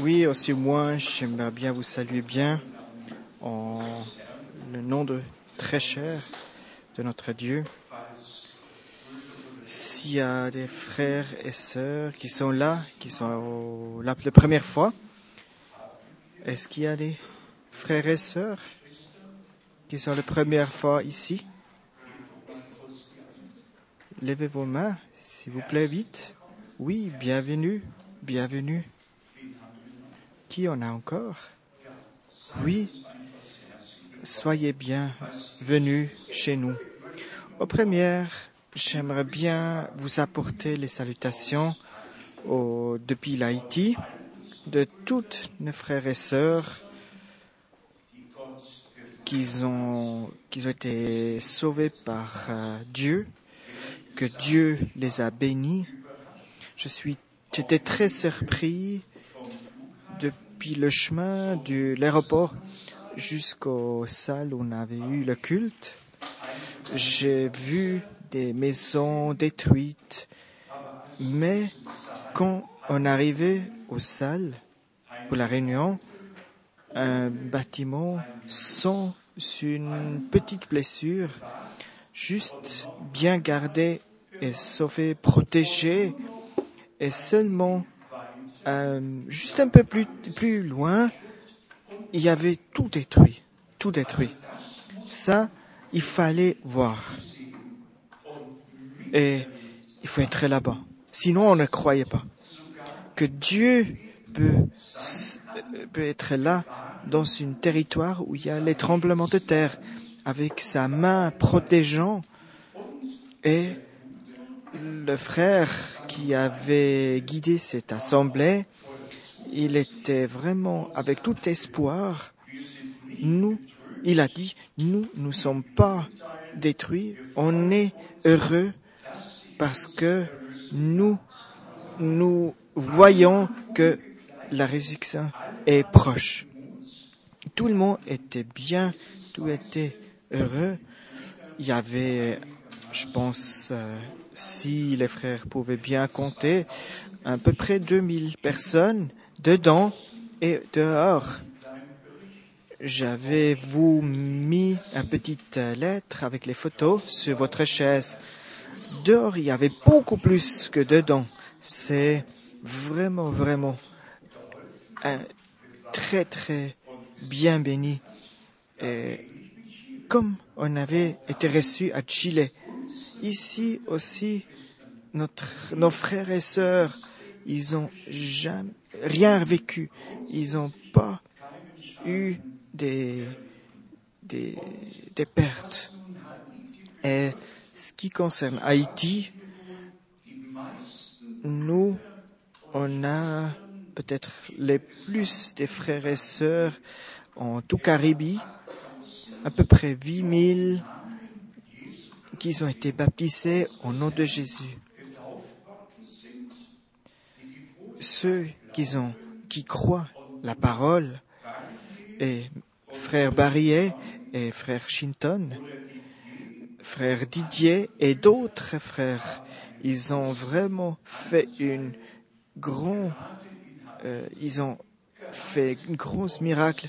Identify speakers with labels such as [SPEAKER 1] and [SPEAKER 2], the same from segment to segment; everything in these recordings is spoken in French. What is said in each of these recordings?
[SPEAKER 1] Oui, aussi moi, j'aimerais bien vous saluer bien en le nom de très cher de notre Dieu. S'il y a des frères et sœurs qui sont là, qui sont là la première fois, est-ce qu'il y a des frères et sœurs qui sont la première fois ici? Levez vos mains, s'il vous plaît, vite. Oui, bienvenue, bienvenue. Qui en a encore? Oui, soyez bien venus chez nous. Aux premières, j'aimerais bien vous apporter les salutations au- depuis l'Haïti de toutes nos frères et sœurs qui ont, qui ont été sauvés par euh, Dieu, que Dieu les a bénis. Je suis, j'étais très surpris depuis le chemin de l'aéroport jusqu'aux salles où on avait eu le culte. J'ai vu des maisons détruites, mais quand on arrivait aux salles pour la réunion, un bâtiment sans une petite blessure, juste bien gardé et sauvé, protégé, et seulement euh, juste un peu plus, plus loin, il y avait tout détruit, tout détruit. Ça, il fallait voir. Et il faut être là-bas. Sinon, on ne croyait pas que Dieu peut, s- peut être là dans un territoire où il y a les tremblements de terre, avec sa main protégeant. Et le frère qui avait guidé cette assemblée, il était vraiment avec tout espoir. Nous, il a dit, nous ne sommes pas détruits, on est heureux parce que nous, nous voyons que la résurrection est proche. Tout le monde était bien, tout était heureux. Il y avait, je pense, euh, si les frères pouvaient bien compter, à peu près 2000 personnes dedans et dehors. J'avais vous mis une petite lettre avec les photos sur votre chaise. Dehors, il y avait beaucoup plus que dedans. C'est vraiment, vraiment très, très bien béni. Et comme on avait été reçu à Chile, ici aussi, nos frères et sœurs, ils ont jamais rien vécu. Ils n'ont pas eu des, des, des pertes. Et ce qui concerne Haïti, nous, on a peut-être les plus des frères et sœurs en tout Caribie, à peu près 8000 qui ont été baptisés au nom de Jésus. Ceux qui, ont, qui croient la parole, et frère Barillet et frère Shinton, frère Didier et d'autres frères, ils ont vraiment fait une grande, euh, ils ont fait un gros miracle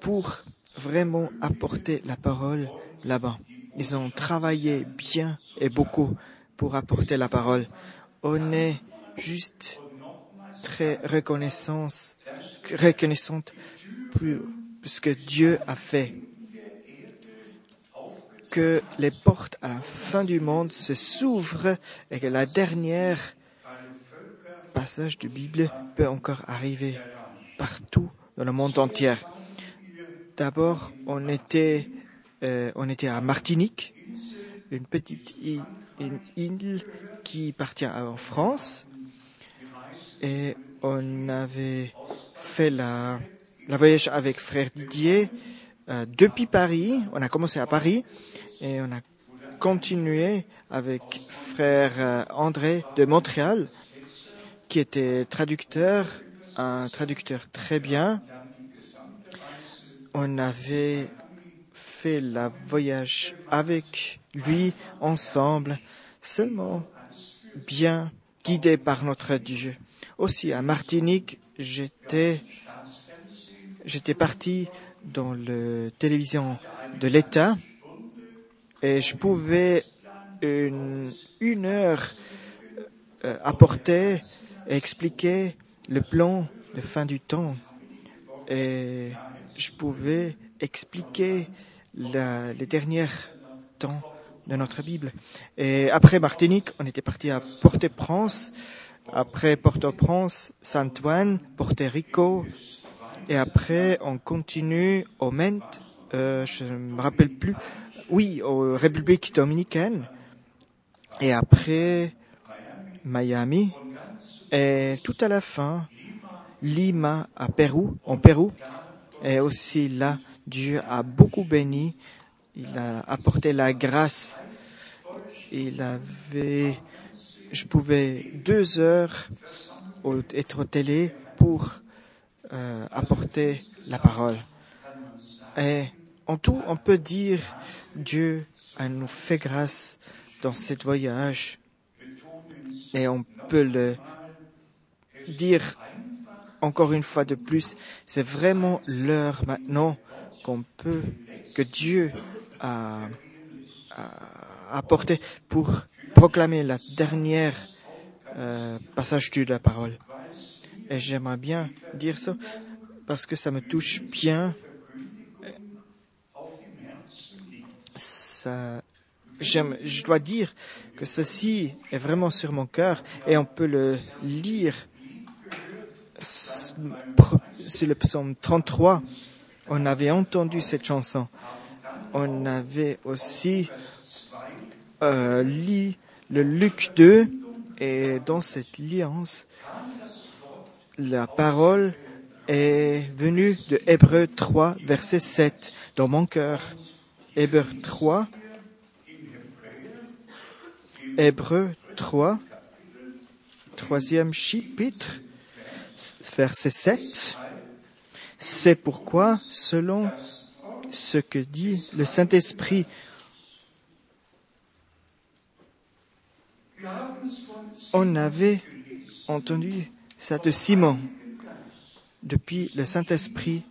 [SPEAKER 1] pour vraiment apporter la parole là-bas. Ils ont travaillé bien et beaucoup pour apporter la parole. On est juste très reconnaissance, reconnaissante pour que Dieu a fait. Que les portes à la fin du monde se s'ouvrent et que la dernière passage de Bible peut encore arriver partout dans le monde entier. D'abord, on était, euh, on était à Martinique, une petite île, qui appartient en France, et on avait fait la, la voyage avec frère Didier euh, depuis Paris. On a commencé à Paris et on a continué avec frère euh, André de Montréal, qui était traducteur, un traducteur très bien. On avait fait la voyage avec lui ensemble, seulement bien guidé par notre Dieu. Aussi à Martinique, j'étais, j'étais parti dans la télévision de l'État et je pouvais une, une heure euh, apporter et expliquer le plan de fin du temps. Et je pouvais expliquer les derniers temps de notre Bible. Et après Martinique, on était parti à Port-au-Prince, après Port-au-Prince, Saint-Ouen, Porto Rico, et après on continue au Ment, euh, je ne me rappelle plus, oui, aux République dominicaine, et après Miami, et tout à la fin, Lima à Pérou, en Pérou, et aussi là, Dieu a beaucoup béni, il a apporté la grâce, il avait, je pouvais deux heures être au télé pour euh, apporter la parole. Et en tout, on peut dire Dieu a nous fait grâce dans ce voyage. Et on peut le dire encore une fois de plus, c'est vraiment l'heure maintenant qu'on peut, que Dieu a, apporté pour proclamer la dernière euh, passage de la parole. Et j'aimerais bien dire ça parce que ça me touche bien. Ça, je dois dire que ceci est vraiment sur mon cœur et on peut le lire sur le psaume 33. On avait entendu cette chanson. On avait aussi euh, lu le Luc 2 et dans cette liance, la parole est venue de Hébreu 3, verset 7, dans mon cœur. Hébreu 3, Hébreu 3, troisième chapitre, verset 7. C'est pourquoi, selon ce que dit le Saint-Esprit, on avait entendu ça de Simon. Depuis le Saint-Esprit,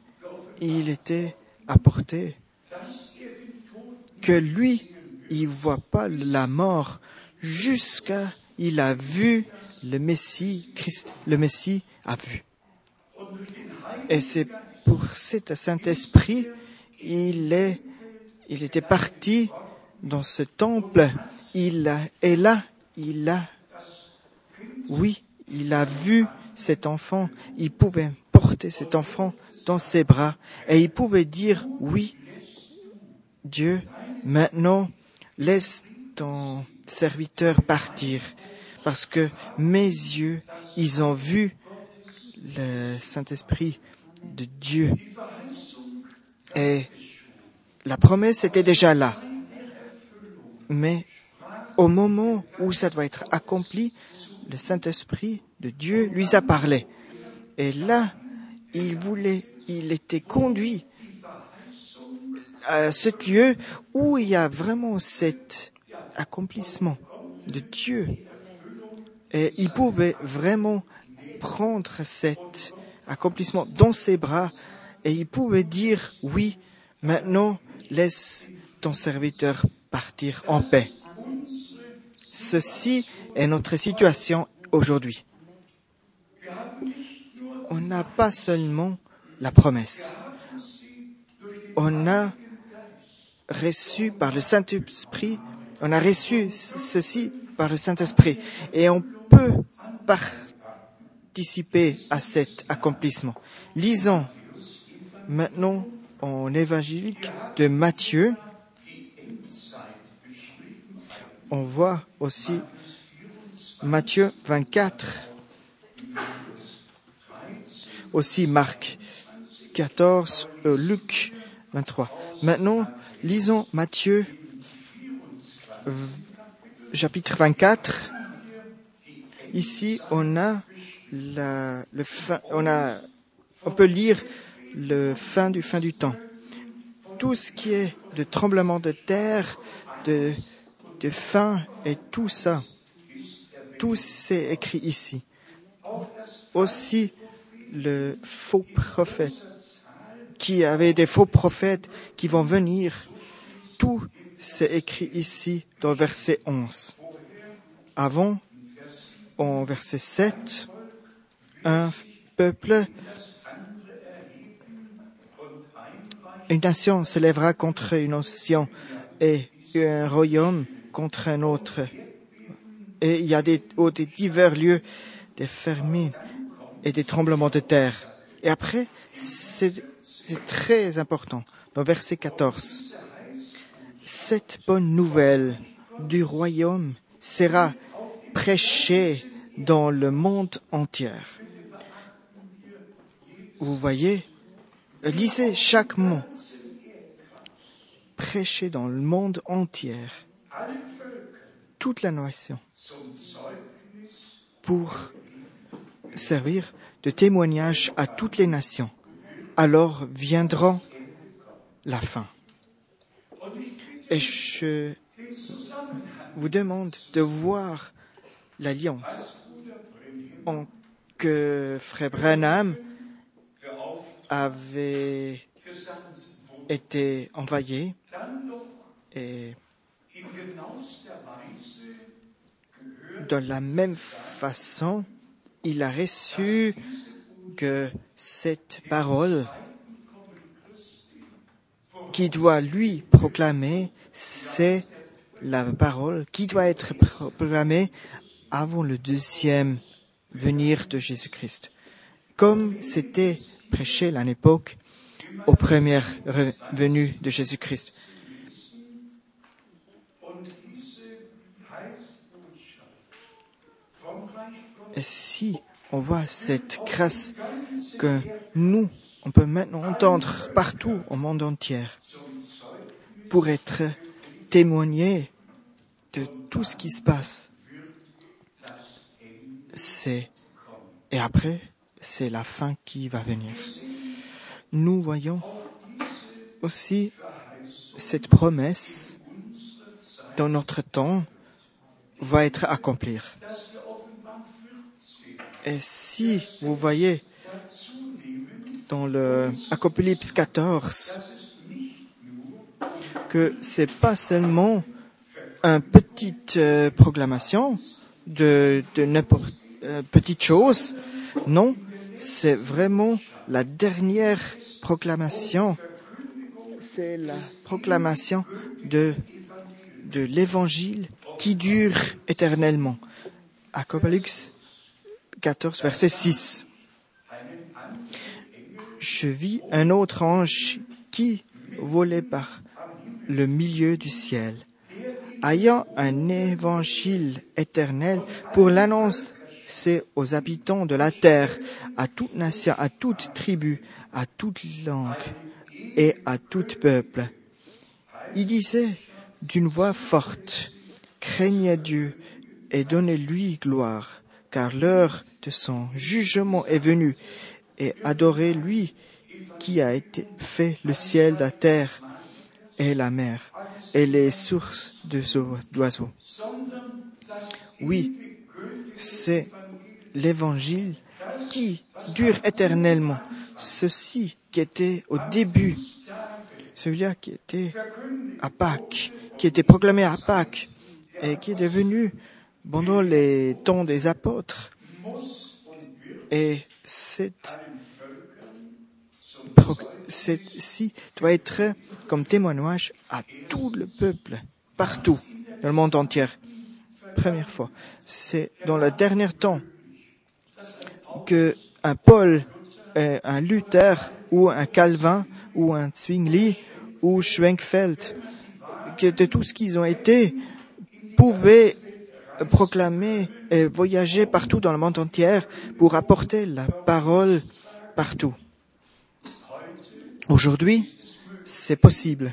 [SPEAKER 1] il était apporté que lui, il voit pas la mort jusqu'à il a vu le Messie, Christ, le Messie a vu. Et c'est pour cet Saint-Esprit, il est, il était parti dans ce temple. Il et là, il a, oui, il a vu cet enfant. Il pouvait porter cet enfant dans ses bras et il pouvait dire, oui, Dieu, maintenant, laisse ton serviteur partir parce que mes yeux, ils ont vu le Saint-Esprit de Dieu. Et la promesse était déjà là. Mais au moment où ça doit être accompli, le Saint-Esprit de Dieu lui a parlé. Et là, il voulait, il était conduit à ce lieu où il y a vraiment cet accomplissement de Dieu. Et il pouvait vraiment prendre cet accomplissement dans ses bras et il pouvait dire, oui, maintenant laisse ton serviteur partir en paix. Ceci est notre situation aujourd'hui. On n'a pas seulement la promesse. On a reçu par le Saint-Esprit, on a reçu ceci par le Saint-Esprit et on peut participer à cet accomplissement. Lisons maintenant en évangélique de Matthieu. On voit aussi Matthieu 24, aussi Marc 14, euh, Luc 23. Maintenant, lisons Matthieu chapitre 24. Ici, on a le fin, on a, on peut lire le fin du fin du temps. Tout ce qui est de tremblement de terre, de, de faim et tout ça, tout c'est écrit ici. Aussi le faux prophète, qui avait des faux prophètes qui vont venir. Tout c'est écrit ici dans verset 11. Avant, en verset 7, un peuple, une nation s'élèvera contre une nation et un royaume contre un autre. Et il y a des, au des divers lieux des famines et des tremblements de terre. Et après, c'est très important. Dans verset 14, cette bonne nouvelle du royaume sera prêchée dans le monde entier. Vous voyez, lisez chaque mot. Prêché dans le monde entier, toute la nation, pour servir de témoignage à toutes les nations. Alors viendra la fin. Et je vous demande de voir l'alliance que Frère Branham avait été envoyé et de la même façon, il a reçu que cette parole qui doit lui proclamer, c'est la parole qui doit être proclamée avant le deuxième venir de Jésus-Christ. Comme c'était prêché à l'époque aux premières venues de Jésus-Christ. Et si on voit cette grâce que nous, on peut maintenant entendre partout au monde entier pour être témoigné de tout ce qui se passe, c'est, et après, c'est la fin qui va venir. Nous voyons aussi cette promesse dans notre temps va être accomplie. Et si vous voyez dans le Apocalypse 14 que c'est pas seulement une petite euh, proclamation de, de n'importe euh, petite chose, non, c'est vraiment la dernière proclamation. C'est la proclamation de de l'évangile qui dure éternellement. Apocalypse 14, verset 6. Je vis un autre ange qui volait par le milieu du ciel, ayant un évangile éternel pour l'annoncer aux habitants de la terre, à toute nation, à toute tribu, à toute langue et à tout peuple. Il disait d'une voix forte, craignez Dieu et donnez-lui gloire, car l'heure de son jugement est venue, et adorez lui qui a été fait le ciel, la terre et la mer, et les sources d'oiseaux. Oui, c'est l'évangile qui dure éternellement. Ceci qui était au début, celui-là qui était à Pâques, qui était proclamé à Pâques, et qui est devenu pendant les temps des apôtres. Et cette, doit être comme témoignage à tout le peuple, partout, dans le monde entier. Première fois. C'est dans le dernier temps que un Paul, un Luther ou un Calvin ou un Zwingli ou Schwenkfeld, qui étaient tout ce qu'ils ont été, pouvaient proclamer et voyager partout dans le monde entier pour apporter la parole partout. Aujourd'hui, c'est possible.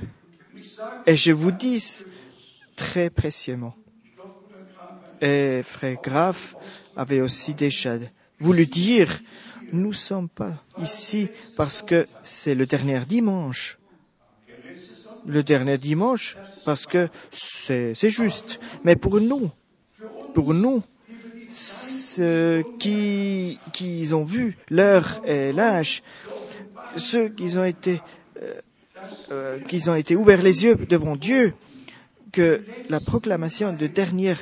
[SPEAKER 1] Et je vous dis très précieusement. Et frère Graf avait aussi déjà voulu dire, nous ne sommes pas ici parce que c'est le dernier dimanche. Le dernier dimanche parce que c'est juste. Mais pour nous, pour nous, ceux qui, qui ont vu l'heure et l'âge, ceux qui ont été, euh, euh, qui ont été ouverts les yeux devant Dieu, que la proclamation de dernière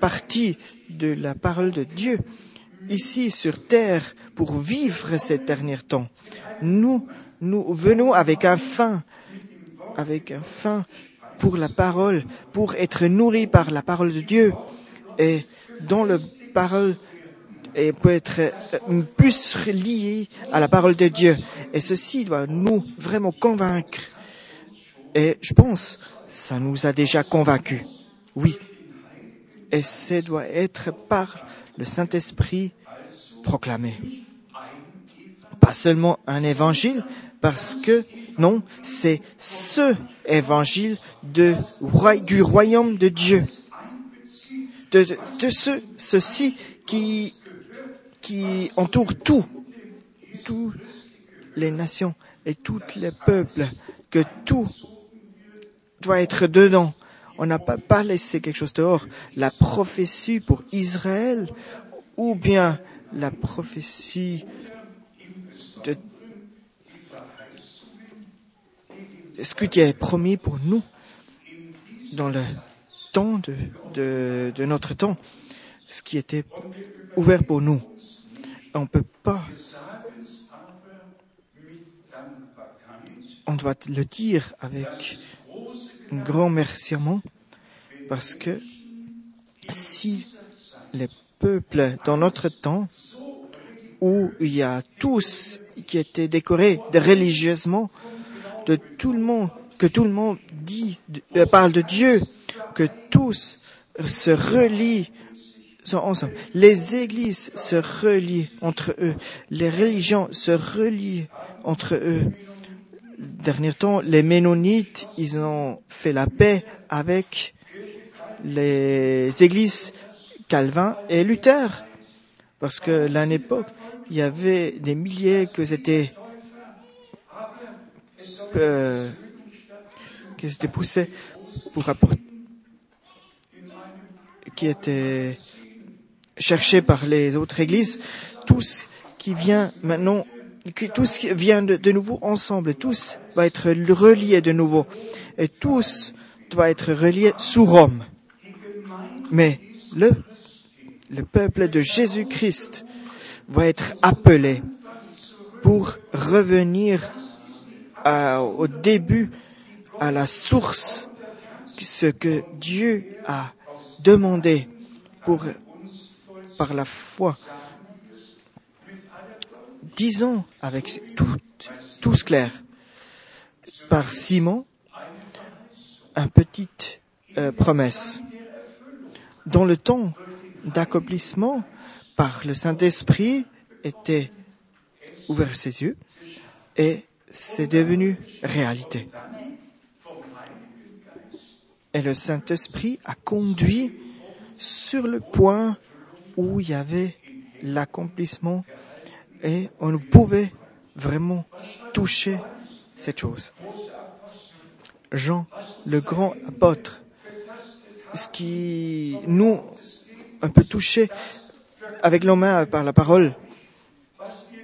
[SPEAKER 1] partie de la parole de Dieu ici sur terre pour vivre ces derniers temps. Nous, nous venons avec un fin, avec un fin pour la parole, pour être nourris par la parole de Dieu et dont le parole et peut être euh, plus lié à la parole de Dieu. Et ceci doit nous vraiment convaincre. Et je pense, ça nous a déjà convaincus. Oui. Et ça doit être par le Saint-Esprit proclamé. Pas seulement un évangile, parce que non, c'est ce évangile du royaume de Dieu. De, de ce, ceci qui, qui entoure tout, toutes les nations et tous les peuples, que tout doit être dedans. On n'a pas, laissé quelque chose dehors. La prophétie pour Israël ou bien la prophétie de ce qui est promis pour nous dans le temps de, de, de notre temps, ce qui était ouvert pour nous? On ne peut pas. On doit le dire avec un grand remerciement parce que si les peuples dans notre temps, où il y a tous qui étaient décorés religieusement, de tout le monde, que tout le monde dit, euh, parle de Dieu, que tous se relient ensemble. Les églises se relient entre eux. Les religions se relient entre eux. Dernier temps, les Ménonites, ils ont fait la paix avec les églises Calvin et Luther. Parce que l'année une époque, il y avait des milliers que euh, qui étaient poussés pour apporter, qui étaient cherchés par les autres églises, tous qui vient maintenant, tous qui vient de, nouveau ensemble, tous va être reliés de nouveau, et tous doivent être reliés sous Rome. Mais le, le peuple de Jésus-Christ va être appelé pour revenir au début, à la source, ce que Dieu a demandé pour, par la foi. Disons avec tout, tous clair, par Simon, une petite euh, promesse. Dans le temps d'accomplissement, par le Saint-Esprit, était ouvert ses yeux et c'est devenu réalité. Et le Saint-Esprit a conduit sur le point où il y avait l'accomplissement et on pouvait vraiment toucher cette chose. Jean, le grand apôtre, ce qui nous, un peu touché avec nos mains par la parole,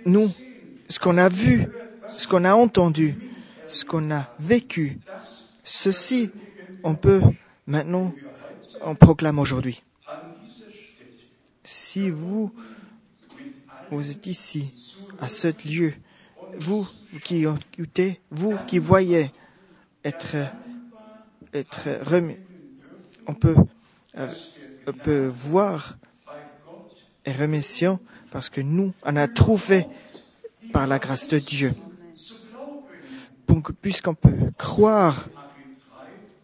[SPEAKER 1] nous, ce qu'on a vu ce qu'on a entendu, ce qu'on a vécu, ceci, on peut maintenant, on proclame aujourd'hui. Si vous, vous êtes ici, à ce lieu, vous qui écoutez, vous qui voyez être, être remis, on peut, euh, on peut voir et remerciant parce que nous, on a trouvé par la grâce de Dieu. Puisqu'on peut croire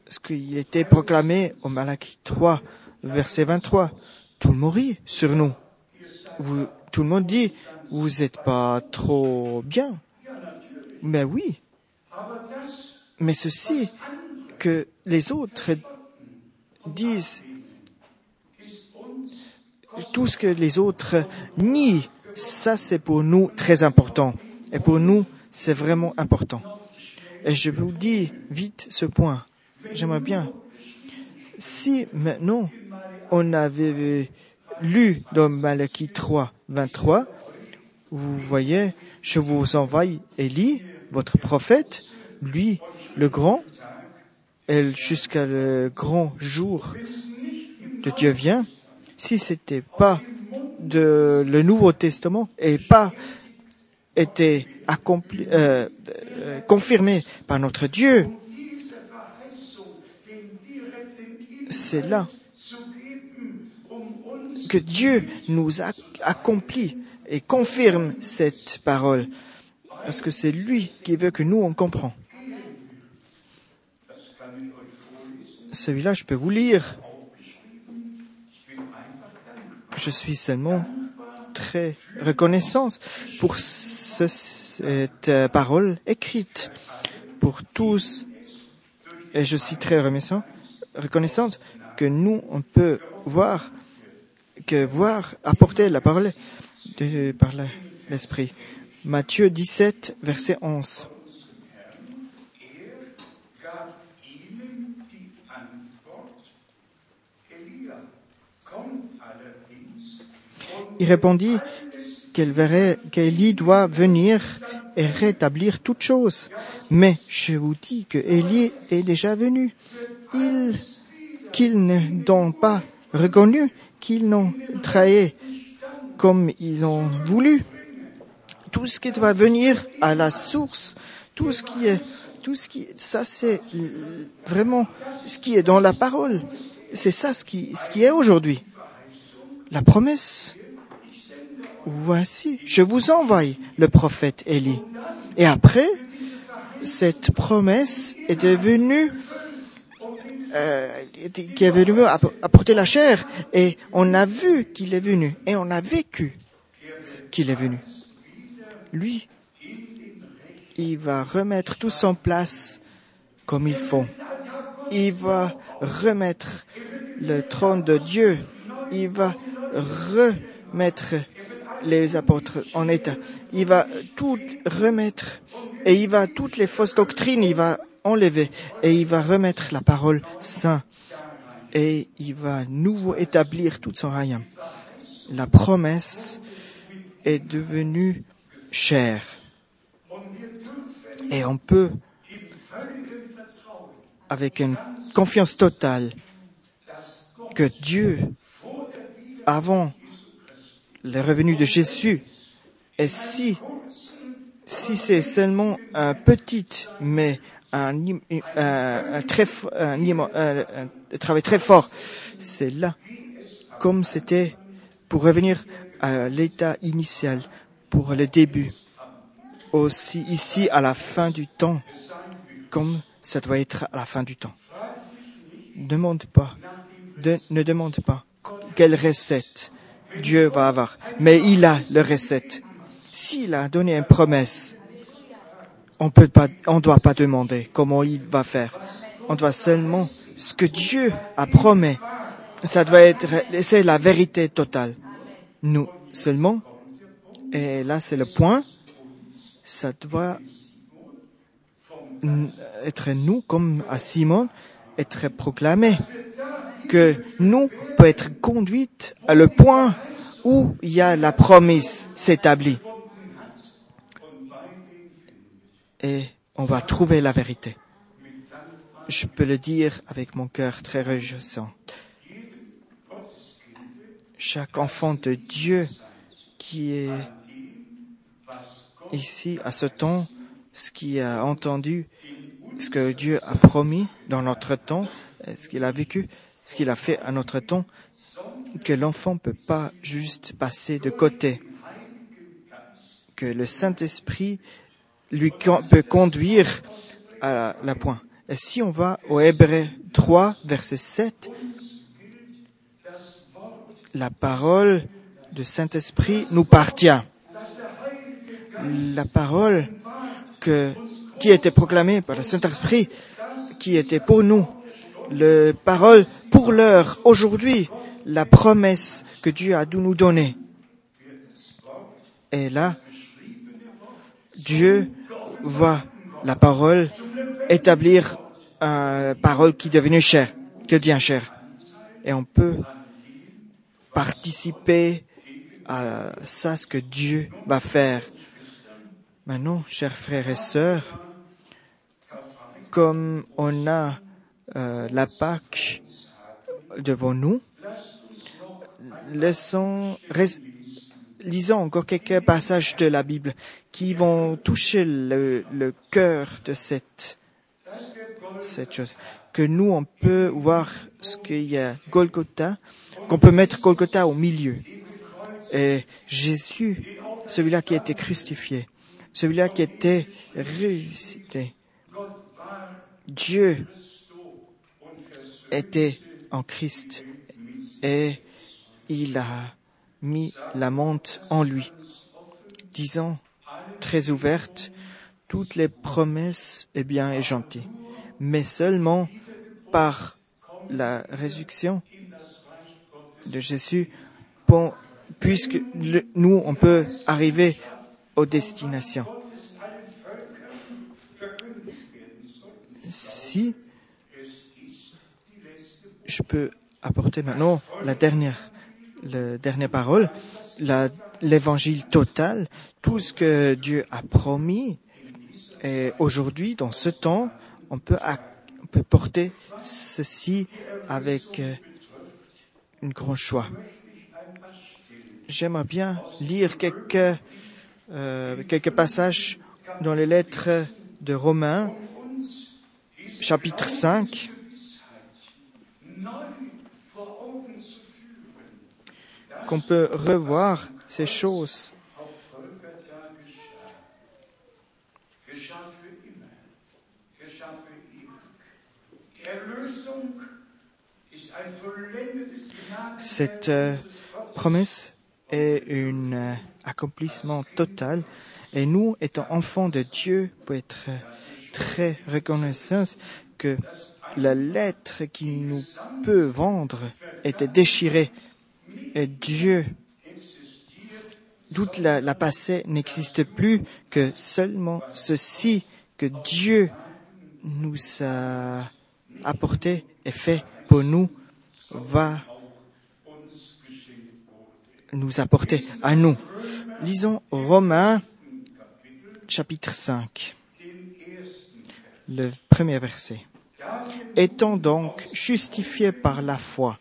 [SPEAKER 1] ce qui était proclamé au Malachie 3, verset 23, tout le monde rit sur nous. Tout le monde dit, vous n'êtes pas trop bien. Mais oui. Mais ceci, que les autres disent, tout ce que les autres nient, ça c'est pour nous très important. Et pour nous, c'est vraiment important. Et je vous dis vite ce point. J'aimerais bien. Si maintenant on avait lu dans Malachie 3, 23, vous voyez, je vous envoie Élie, votre prophète, lui, le grand, et jusqu'à le grand jour de Dieu vient. Si c'était pas de le Nouveau Testament et pas été accompli, euh, euh, confirmé par notre Dieu, c'est là que Dieu nous a accompli et confirme cette parole. Parce que c'est lui qui veut que nous on comprend. Celui-là, je peux vous lire. Je suis seulement très reconnaissant pour ce, cette parole écrite pour tous. Et je suis très reconnaissant, reconnaissante que nous, on peut voir, voir apporter la parole de, par l'Esprit. Matthieu 17, verset 11. Il répondit qu'elle verrait qu'Élie doit venir et rétablir toutes choses. Mais je vous dis que Élie est déjà venu. Ils, qu'ils n'ont pas reconnu, qu'ils n'ont trahi comme ils ont voulu. Tout ce qui doit venir à la source, tout ce qui est, tout ce qui, ça c'est vraiment ce qui est dans la parole. C'est ça ce qui, ce qui est aujourd'hui. La promesse Voici, je vous envoie le prophète Élie. Et après, cette promesse est devenue, euh, qui est venue apporter la chair, et on a vu qu'il est venu, et on a vécu qu'il est venu. Lui, il va remettre tout en place comme il faut. Il va remettre le trône de Dieu. Il va remettre les apôtres en état. Il va tout remettre et il va toutes les fausses doctrines, il va enlever et il va remettre la parole sainte et il va nouveau établir tout son royaume. La promesse est devenue chère et on peut avec une confiance totale que Dieu avant les revenus de Jésus. Et si, si c'est seulement un petit, mais un, un, très, un, travail très fort, c'est là, comme c'était pour revenir à l'état initial, pour le début. Aussi ici à la fin du temps, comme ça doit être à la fin du temps. Demande pas, ne demande pas quelle recette Dieu va avoir. Mais il a le recette. S'il a donné une promesse, on on doit pas demander comment il va faire. On doit seulement ce que Dieu a promis. Ça doit être, c'est la vérité totale. Nous seulement. Et là, c'est le point. Ça doit être nous, comme à Simon, être proclamé que nous peut être conduite à le point où il y a la promesse s'établit. Et on va trouver la vérité. Je peux le dire avec mon cœur très réjouissant. Chaque enfant de Dieu qui est ici à ce temps, ce qui a entendu, ce que Dieu a promis dans notre temps, ce qu'il a vécu, ce qu'il a fait à notre temps, que l'enfant ne peut pas juste passer de côté, que le Saint-Esprit lui peut conduire à la point. Et si on va au Hébreu 3, verset 7, la parole du Saint-Esprit nous partit. La parole que, qui était proclamée par le Saint-Esprit, qui était pour nous, la parole pour l'heure, aujourd'hui, la promesse que Dieu a dû nous donner. Et là, Dieu va la parole établir une parole qui est devenue chère, que devient chère? Et on peut participer à ça, ce que Dieu va faire. Maintenant, chers frères et sœurs, comme on a euh, la Pâque devant nous, laissons, lisons encore quelques passages de la Bible qui vont toucher le, cœur de cette, cette chose. Que nous, on peut voir ce qu'il y a Golgotha, qu'on peut mettre Golgotha au milieu. Et Jésus, celui-là qui a été crucifié, celui-là qui a été ressuscité. Dieu était en Christ et il a mis la monte en lui, disant très ouverte, toutes les promesses est bien et gentil, mais seulement par la résurrection de Jésus, puisque nous, on peut arriver aux destinations. Si je peux apporter maintenant la dernière, la dernière parole, l'évangile total, tout ce que Dieu a promis. Et aujourd'hui, dans ce temps, on peut, on peut porter ceci avec euh, une grande choix. J'aimerais bien lire quelques, euh, quelques passages dans les lettres de Romains, chapitre 5. Qu'on peut revoir ces choses. Cette euh, promesse est un euh, accomplissement total et nous, étant enfants de Dieu, pour être euh, très reconnaissants que la lettre qui nous peut vendre était déchirée et Dieu, toute la, la passée n'existe plus que seulement ceci que Dieu nous a apporté et fait pour nous va nous apporter à nous. Lisons Romains chapitre 5, le premier verset. Étant donc justifiés par la foi,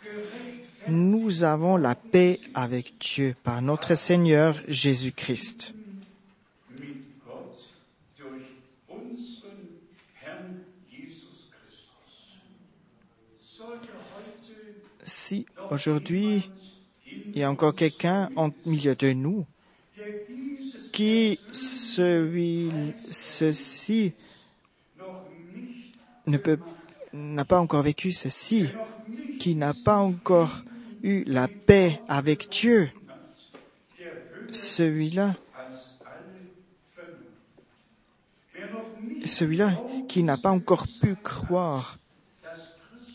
[SPEAKER 1] nous avons la paix avec Dieu par notre Seigneur Jésus-Christ. Si aujourd'hui il y a encore quelqu'un en milieu de nous qui ceci ne peut n'a pas encore vécu ceci, qui n'a pas encore eu la paix avec Dieu, celui-là, celui-là qui n'a pas encore pu croire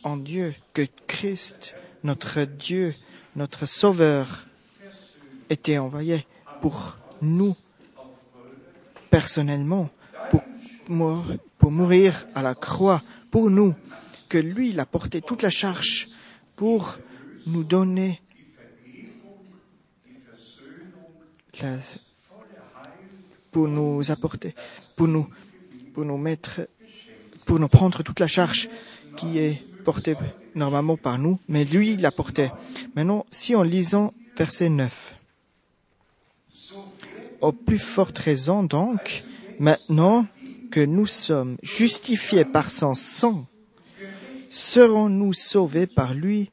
[SPEAKER 1] en Dieu, que Christ, notre Dieu, notre Sauveur, était envoyé pour nous personnellement, pour, mourir à la croix, pour nous, que lui, il a porté toute la charge pour nous donner la, pour nous apporter, pour nous, pour nous mettre, pour nous prendre toute la charge qui est portée normalement par nous, mais lui, il la portait. Maintenant, si en lisant verset 9, au plus forte raison donc, maintenant que nous sommes justifiés par son sang, serons-nous sauvés par lui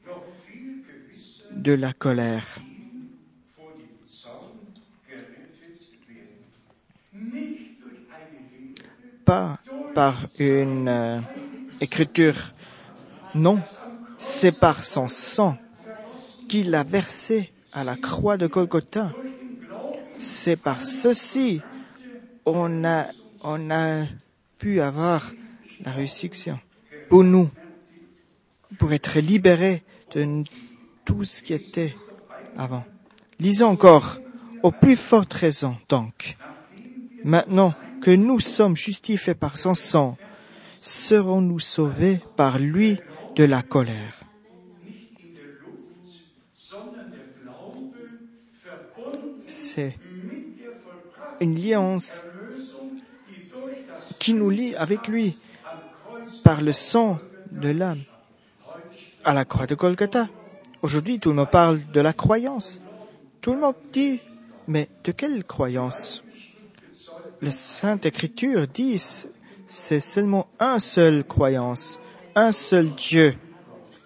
[SPEAKER 1] de la colère. Pas par une euh, écriture, non, c'est par son sang qu'il a versé à la croix de Golgotha. C'est par ceci on a, a pu avoir la réussite pour nous, pour être libérés de tout ce qui était avant. Lisons encore, aux plus fortes raisons donc. Maintenant que nous sommes justifiés par son sang, serons-nous sauvés par lui de la colère? c'est une alliance qui nous lie avec lui par le sang de l'âme à la croix de Golgotha. Aujourd'hui, tout le monde parle de la croyance. Tout le monde dit, mais de quelle croyance? Le Sainte Écriture dit, c'est seulement un seul croyance, un seul Dieu,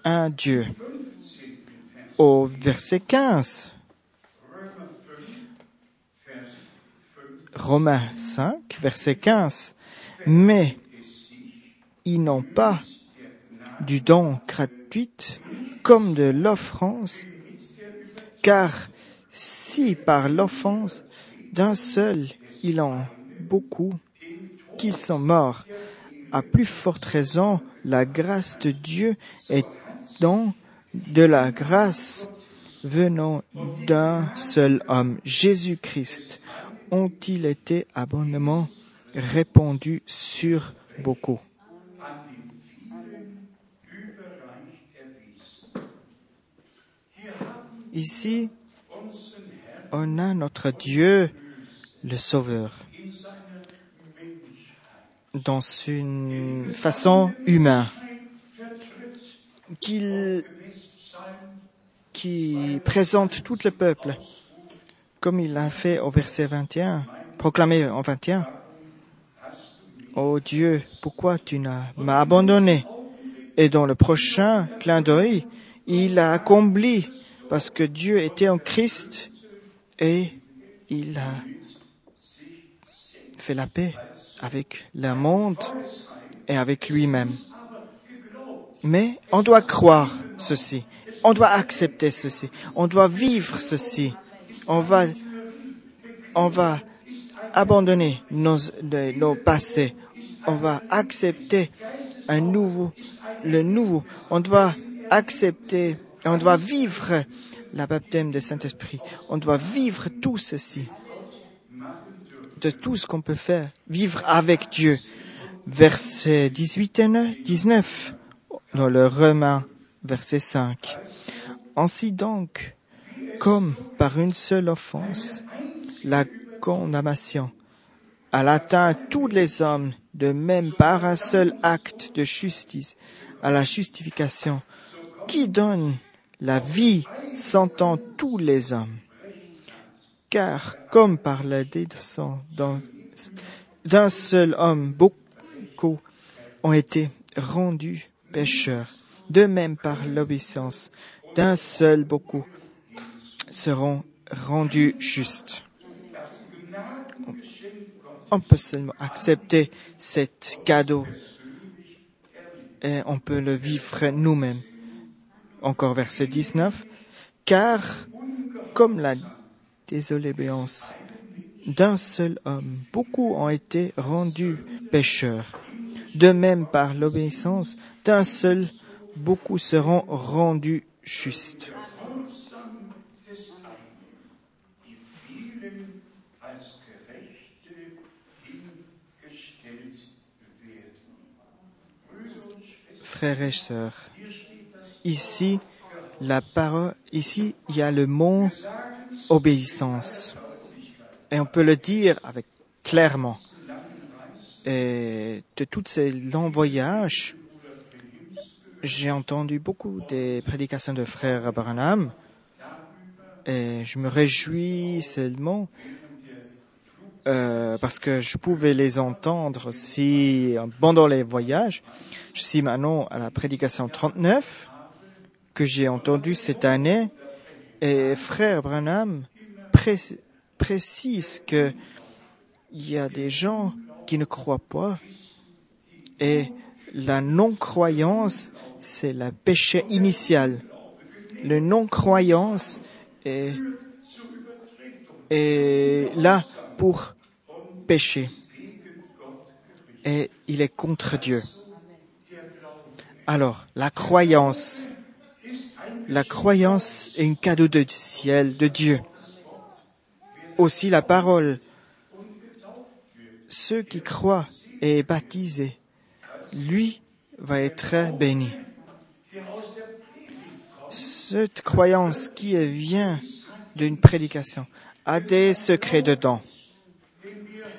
[SPEAKER 1] un Dieu. Au verset 15, Romains 5, verset 15, mais ils n'ont pas du don gratuit comme de l'offrance, car si par l'offense d'un seul ils ont beaucoup qui sont morts, à plus forte raison la grâce de Dieu est don de la grâce venant d'un seul homme, Jésus-Christ, ont-ils été abondamment répandus sur beaucoup? Ici, on a notre Dieu, le Sauveur, dans une façon humaine, qui présente tout le peuple, comme il l'a fait au verset 21, proclamé en 21. Oh Dieu, pourquoi tu m'as abandonné? Et dans le prochain clin d'œil, il a accompli parce que Dieu était en Christ et il a fait la paix avec le monde et avec lui-même. Mais on doit croire ceci, on doit accepter ceci, on doit vivre ceci, on va, on va abandonner nos, nos passés, on va accepter un nouveau, le nouveau, on doit accepter on doit vivre la baptême de Saint-Esprit. On doit vivre tout ceci. De tout ce qu'on peut faire. Vivre avec Dieu. Verset 18 et 19 dans le Romain, verset 5. Ainsi donc, comme par une seule offense, la condamnation a atteint tous les hommes, de même par un seul acte de justice, à la justification, qui donne la vie s'entend tous les hommes. Car comme par la dédescendance d'un seul homme, beaucoup ont été rendus pécheurs. De même par l'obéissance d'un seul, beaucoup seront rendus justes. On peut seulement accepter cet cadeau et on peut le vivre nous-mêmes. Encore verset 19. Car, comme la désobéissance d'un seul homme, beaucoup ont été rendus pécheurs. De même, par l'obéissance d'un seul, beaucoup seront rendus justes. Frères et sœurs, Ici, la parole, ici, il y a le mot obéissance. Et on peut le dire avec clairement. Et de tous ces longs voyages, j'ai entendu beaucoup des prédications de frères Abraham et je me réjouis seulement euh, parce que je pouvais les entendre si pendant les voyages. Je suis maintenant à la prédication 39 que j'ai entendu cette année, et frère Branham précise que il y a des gens qui ne croient pas et la non-croyance, c'est le péché initial. Le non-croyance est là pour pécher. Et il est contre Dieu. Alors, la croyance la croyance est un cadeau du ciel, de Dieu. Aussi la parole. Ceux qui croient et baptisés, lui va être béni. Cette croyance qui vient d'une prédication a des secrets dedans.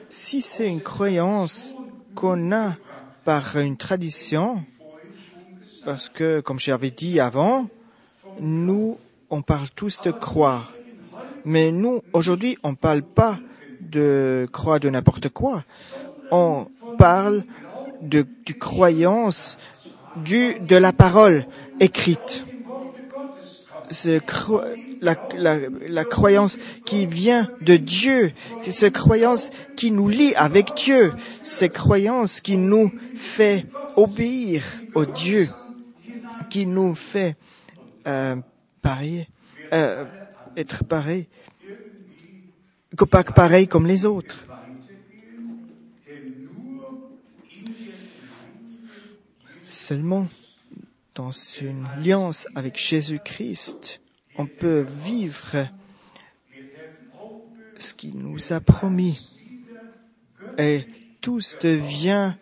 [SPEAKER 1] Si c'est une croyance qu'on a par une tradition, parce que, comme j'avais dit avant, nous, on parle tous de croire. Mais nous, aujourd'hui, on ne parle pas de croire de n'importe quoi. On parle de, croyance du, de la parole écrite. La, la, la, croyance qui vient de Dieu, cette croyance qui nous lie avec Dieu, cette croyance qui nous fait obéir au Dieu, qui nous fait euh, parier, euh, être pareil, pas pareil comme les autres. Seulement dans une alliance avec Jésus-Christ, on peut vivre ce qu'il nous a promis. Et tout devient,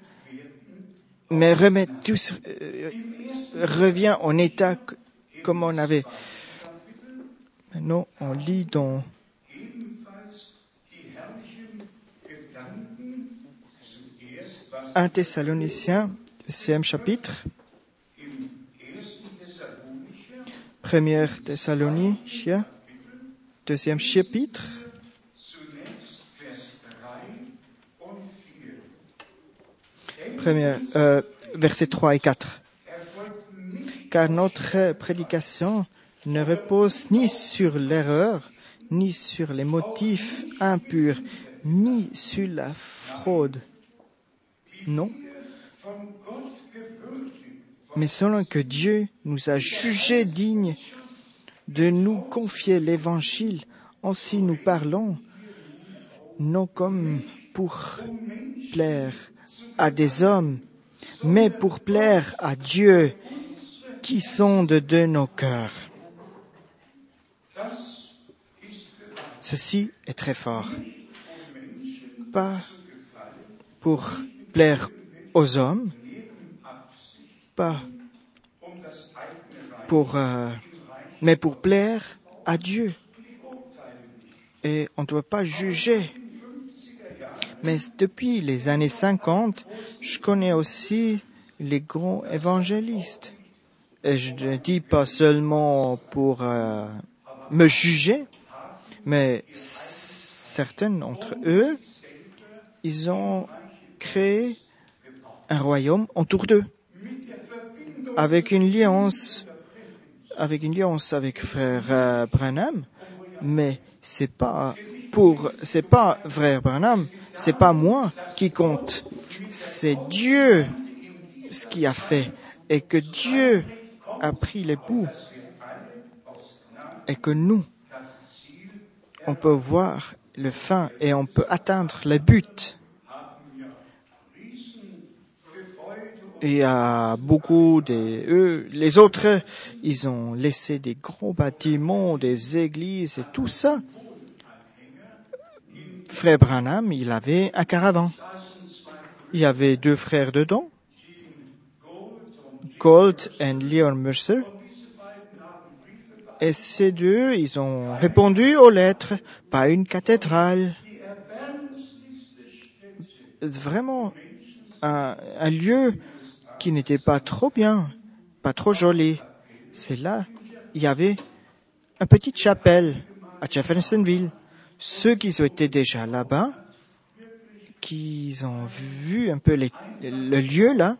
[SPEAKER 1] mais remet, tout euh, revient en état comme on avait. Maintenant, on lit dans un Thessaloniciens, deuxième chapitre, première Thessaloniciens, deuxième chapitre, première, euh, versets 3 et 4. Car notre prédication ne repose ni sur l'erreur, ni sur les motifs impurs, ni sur la fraude. Non. Mais selon que Dieu nous a jugés dignes de nous confier l'évangile, ainsi nous parlons, non comme pour plaire à des hommes, mais pour plaire à Dieu qui sonde de nos cœurs. Ceci est très fort. Pas pour plaire aux hommes, pas pour, euh, mais pour plaire à Dieu. Et on ne doit pas juger. Mais depuis les années 50, je connais aussi les grands évangélistes. Et je ne dis pas seulement pour euh, me juger, mais certains d'entre eux, ils ont créé un royaume autour d'eux, avec une alliance, avec une alliance avec frère euh, Branham, mais c'est pas pour, c'est pas frère Branham, c'est pas moi qui compte, c'est Dieu ce qui a fait, et que Dieu a pris les bouts, et que nous, on peut voir le fin et on peut atteindre le but. Il y a beaucoup de eux, les autres, ils ont laissé des gros bâtiments, des églises et tout ça. Frère Branham, il avait un caravan. Il y avait deux frères dedans, Gold et Leon Mercer. Et ces deux, ils ont répondu aux lettres, pas une cathédrale. Vraiment un, lieu qui n'était pas trop bien, pas trop joli. C'est là, il y avait une petite chapelle à Jeffersonville. Ceux qui étaient déjà là-bas, qui ont vu un peu le lieu là,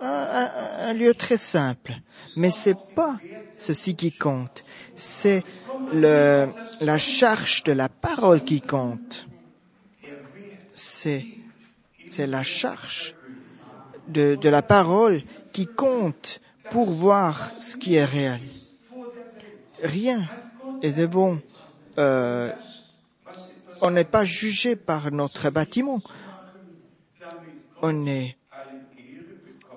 [SPEAKER 1] un, un, lieu très simple. Mais c'est pas ceci qui compte. C'est le, la charge de la parole qui compte. C'est, c'est la charge de, de la parole qui compte pour voir ce qui est réel. Rien est de bon. Euh, on n'est pas jugé par notre bâtiment. On est,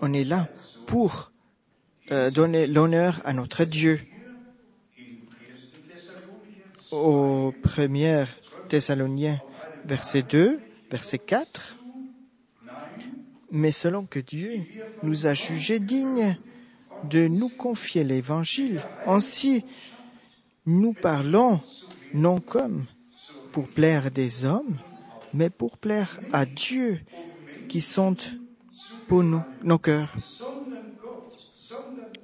[SPEAKER 1] on est là pour euh, donner l'honneur à notre Dieu. Au premier Thessaloniens, verset 2, verset 4, mais selon que Dieu nous a jugés dignes de nous confier l'Évangile, ainsi nous parlons non comme pour plaire des hommes, mais pour plaire à Dieu qui sont nos cœurs.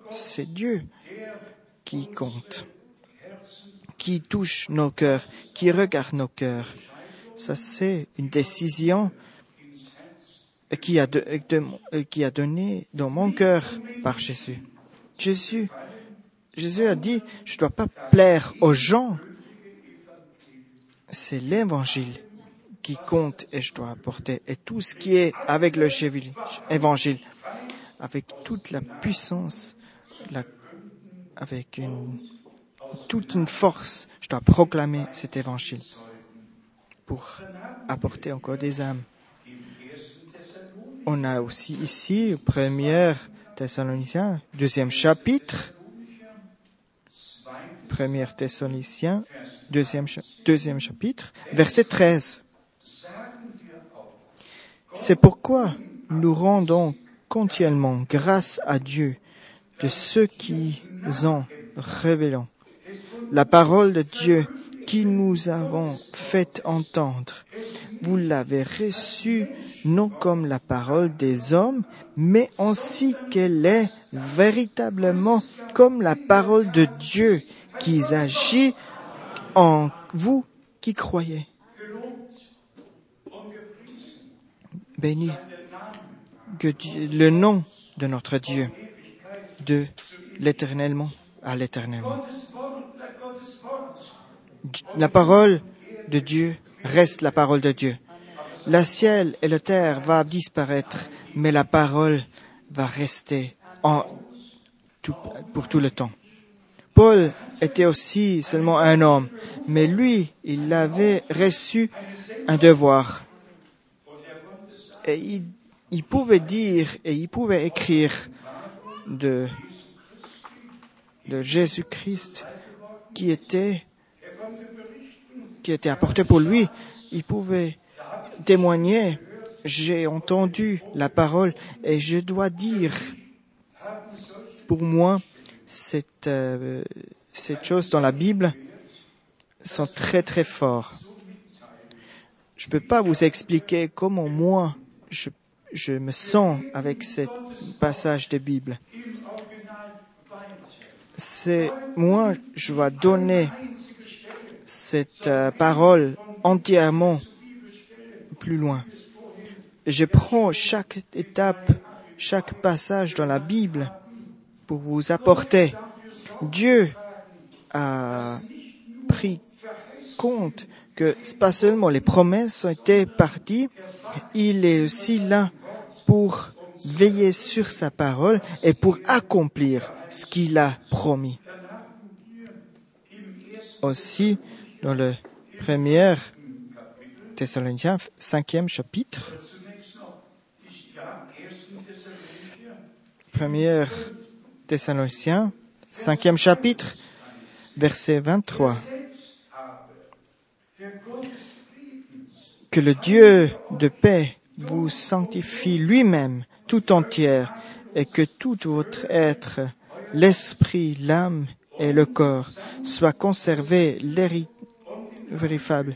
[SPEAKER 1] C'est Dieu qui compte, qui touche nos cœurs, qui regarde nos cœurs. Ça, c'est une décision qui a, qui a donné dans mon cœur par Jésus. Jésus, Jésus a dit, je ne dois pas plaire aux gens. C'est l'évangile qui compte et je dois apporter. Et tout ce qui est avec le évangile, avec toute la puissance, avec une, toute une force, je dois proclamer cet évangile pour apporter encore des âmes. On a aussi ici, première Thessaloniciens, deuxième chapitre, première Thessaloniciens, deuxième, deuxième chapitre, verset 13. C'est pourquoi nous rendons continuellement grâce à Dieu de ceux qui ont révélé la parole de Dieu qui nous avons fait entendre. Vous l'avez reçue non comme la parole des hommes, mais ainsi qu'elle est véritablement comme la parole de Dieu qui agit en vous qui croyez. Béni que le nom de notre Dieu, de l'éternellement à l'éternellement. La parole de Dieu reste la parole de Dieu. Le ciel et la terre va disparaître, mais la parole va rester pour tout le temps. Paul était aussi seulement un homme, mais lui, il avait reçu un devoir. Et il, pouvait dire et il pouvait écrire de, de Jésus-Christ qui était, qui était apporté pour lui. Il pouvait témoigner, j'ai entendu la parole et je dois dire, pour moi, cette, euh, cette chose dans la Bible sont très très forts. Je ne peux pas vous expliquer comment moi je, me sens avec ce passage de Bible. C'est moi, je dois donner cette euh, parole entièrement plus loin. Je prends chaque étape, chaque passage dans la Bible pour vous apporter. Dieu a pris compte que pas seulement les promesses été parties, il est aussi là pour veiller sur sa parole et pour accomplir ce qu'il a promis. Aussi, dans le premier Thessaloniciens, cinquième chapitre, cinquième chapitre, verset 23. Que le Dieu de paix vous sanctifie lui-même tout entière et que tout votre être, l'esprit, l'âme et le corps soient conservés véritable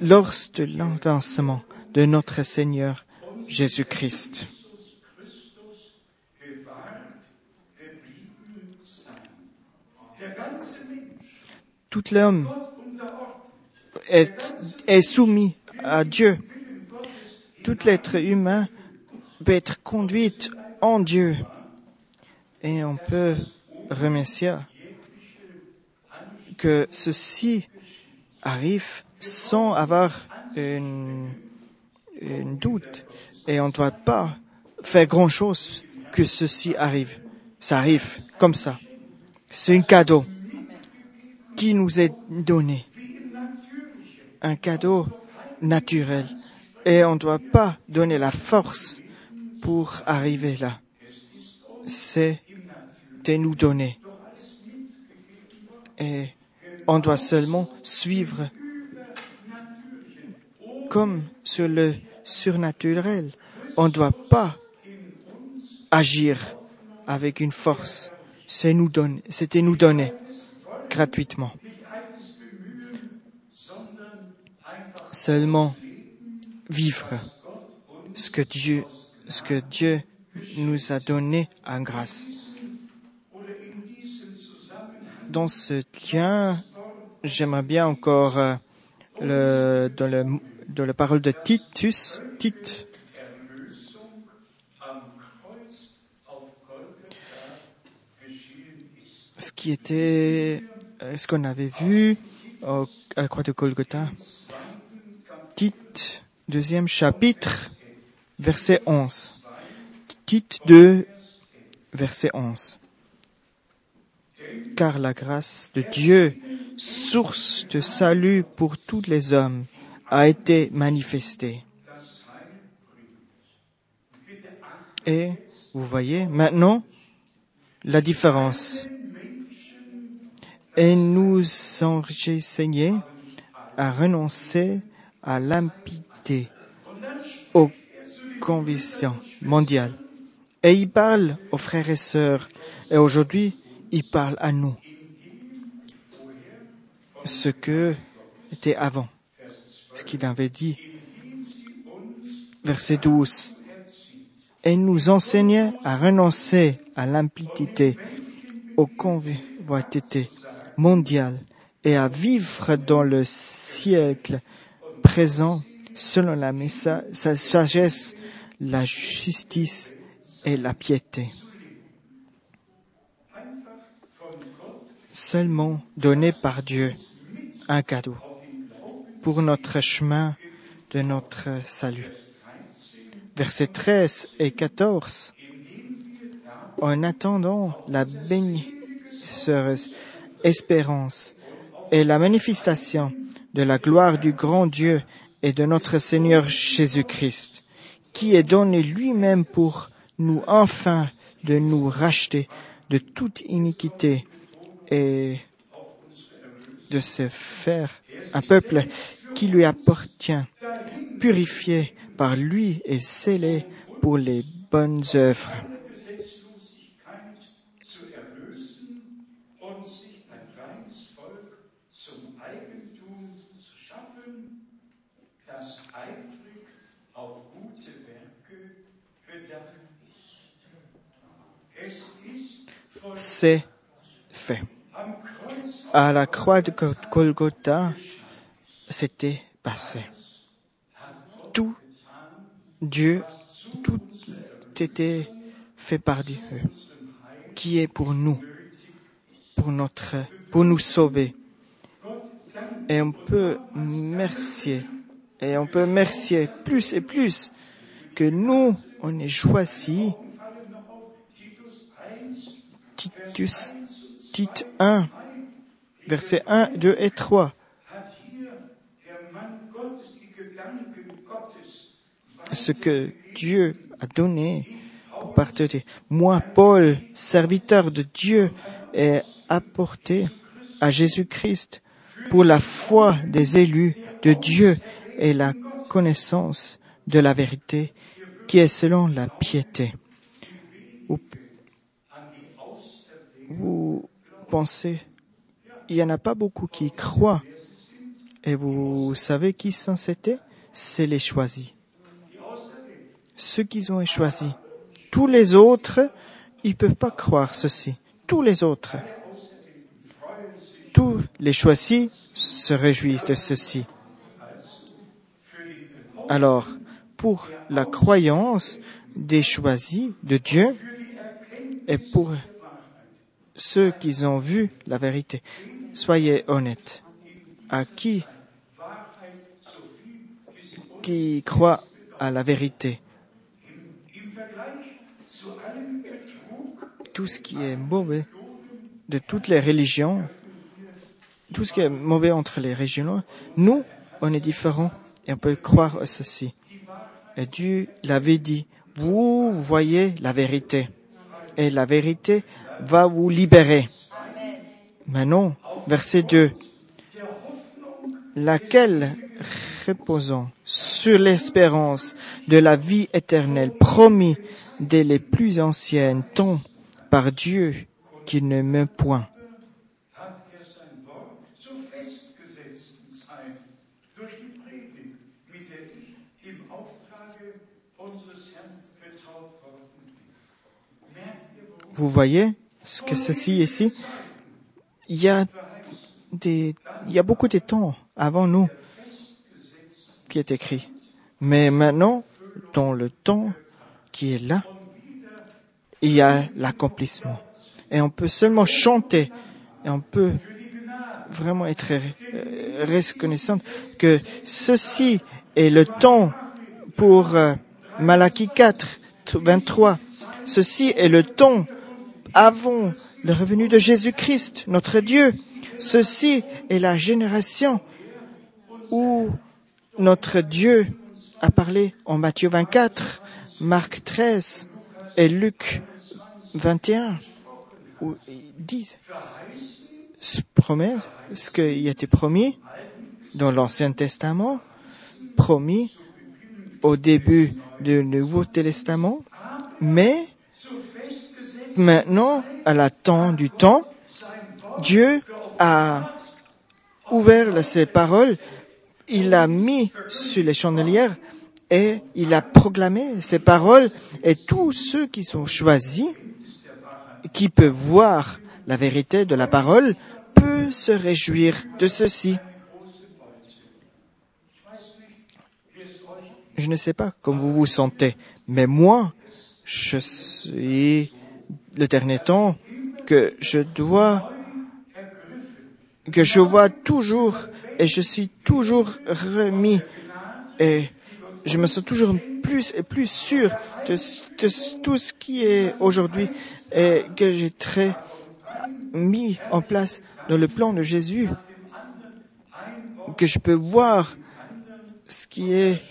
[SPEAKER 1] lors de l'avancement de notre Seigneur Jésus-Christ. Tout l'homme est soumis à Dieu. Tout l'être humain peut être conduit en Dieu. Et on peut remercier que ceci arrive sans avoir une, doute. Et on ne doit pas faire grand-chose que ceci arrive. Ça arrive comme ça. C'est un cadeau qui nous est donné. Un cadeau naturel. Et on ne doit pas donner la force pour arriver là. C'est de nous donner. Et on doit seulement suivre comme sur le surnaturel. On ne doit pas agir avec une force. C'est nous c'était nous donner gratuitement. Seulement vivre ce que Dieu, nous a donné en grâce. Dans ce lien, j'aimerais bien encore euh, le, dans, le, dans la parole de Titus, Tite, ce qui était, euh, ce qu'on avait vu à la croix de Golgotha. Deuxième chapitre, verset 11. Tite 2, verset 11. Car la grâce de Dieu, source de salut pour tous les hommes, a été manifestée. Et vous voyez maintenant la différence. Et nous enseigné à renoncer à l'impité, aux convictions mondiales. Et il parle aux frères et sœurs. Et aujourd'hui, il parle à nous. Ce que était avant. Ce qu'il avait dit. Verset 12. Et nous enseignait à renoncer à l'implicité, aux convoitités mondiales et à vivre dans le siècle présent selon la sagesse, la justice et la piété. Seulement donné par Dieu un cadeau pour notre chemin de notre salut. Versets 13 et 14. En attendant la bénisseuse espérance et la manifestation de la gloire du grand Dieu et de notre Seigneur Jésus-Christ, qui est donné lui-même pour nous enfin de nous racheter de toute iniquité et de se faire un peuple qui lui appartient, purifié par lui et scellé pour les bonnes œuvres. C'est fait. À la croix de Gol- Golgotha, c'était passé. Tout, Dieu, tout était fait par Dieu, qui est pour nous, pour notre, pour nous sauver. Et on peut remercier, et on peut remercier plus et plus que nous, on est choisi. Titus, Tite 1, versets 1, 2 et 3.
[SPEAKER 2] hat hier der Mann Gottes die Gedanken Gottes
[SPEAKER 1] ce que Dieu a donné pour partager. Moi, Paul, serviteur de Dieu, ai apporté à Jésus-Christ pour la foi des élus de Dieu et la connaissance de la vérité qui est selon la piété. Vous, vous pensez, il n'y en a pas beaucoup qui croient. Et vous savez qui sont c'était? C'est les choisis ceux qu'ils ont choisis. Tous les autres, ils peuvent pas croire ceci. Tous les autres. Tous les choisis se réjouissent de ceci. Alors, pour la croyance des choisis de Dieu et pour ceux qui ont vu la vérité, soyez honnêtes. À qui qui croit à la vérité? Tout ce qui est mauvais de toutes les religions, tout ce qui est mauvais entre les religions, nous, on est différents et on peut croire à ceci. Et Dieu l'avait dit, vous voyez la vérité et la vérité va vous libérer. Maintenant, verset 2, laquelle reposant sur l'espérance de la vie éternelle promis dès les plus anciennes temps par Dieu qui ne meurt point. Vous voyez? Ce que ceci ici Il y a des, il y a beaucoup de temps avant nous qui est écrit. Mais maintenant, dans le temps qui est là, il y a l'accomplissement. Et on peut seulement chanter et on peut vraiment être euh, reconnaissant que ceci est le temps pour euh, Malachie 4, 23. Ceci est le temps avant le revenu de Jésus-Christ, notre Dieu. Ceci est la génération où notre Dieu a parlé en Matthieu 24, Marc 13 et Luc 21, où ils disent promesse, ce qui a été promis dans l'Ancien Testament, promis au début du Nouveau Testament, mais maintenant, à la temps du temps, Dieu a ouvert ses paroles, il a mis sur les chandelières et il a proclamé ses paroles et tous ceux qui sont choisis, qui peuvent voir la vérité de la parole, peuvent se réjouir de ceci. Je ne sais pas comment vous vous sentez, mais moi, je suis le dernier temps que je dois, que je vois toujours et je suis toujours remis et je me sens toujours plus et plus sûr de, de tout ce qui est aujourd'hui et que j'ai très mis en place dans le plan de Jésus, que je peux voir ce qui est,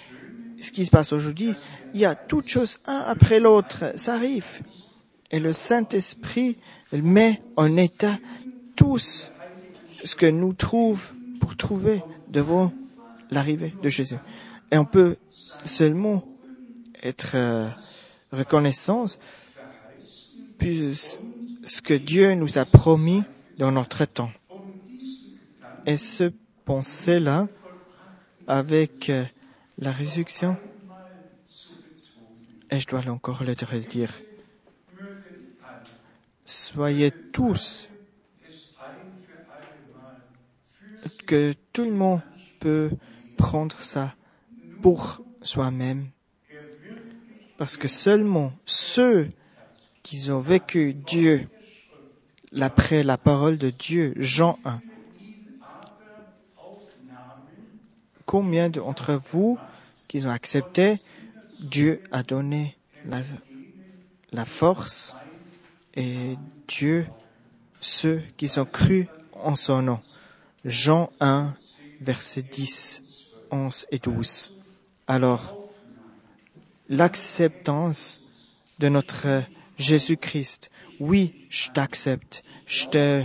[SPEAKER 1] ce qui se passe aujourd'hui. Il y a toutes choses un après l'autre. Ça arrive. Et le Saint-Esprit met en état tous ce que nous trouvons pour trouver devant l'arrivée de Jésus. Et on peut seulement être euh, reconnaissant ce que Dieu nous a promis dans notre temps. Et ce pensée-là, avec euh, la résurrection, et je dois encore le dire, soyez tous, que tout le monde peut prendre ça pour soi-même, parce que seulement ceux qui ont vécu Dieu l'après la parole de Dieu, Jean 1. Combien d'entre vous qui ont accepté, Dieu a donné la, la force et Dieu, ceux qui ont cru en son nom. Jean 1, versets 10, 11 et 12. Alors, l'acceptance de notre Jésus-Christ, oui, je t'accepte, je te,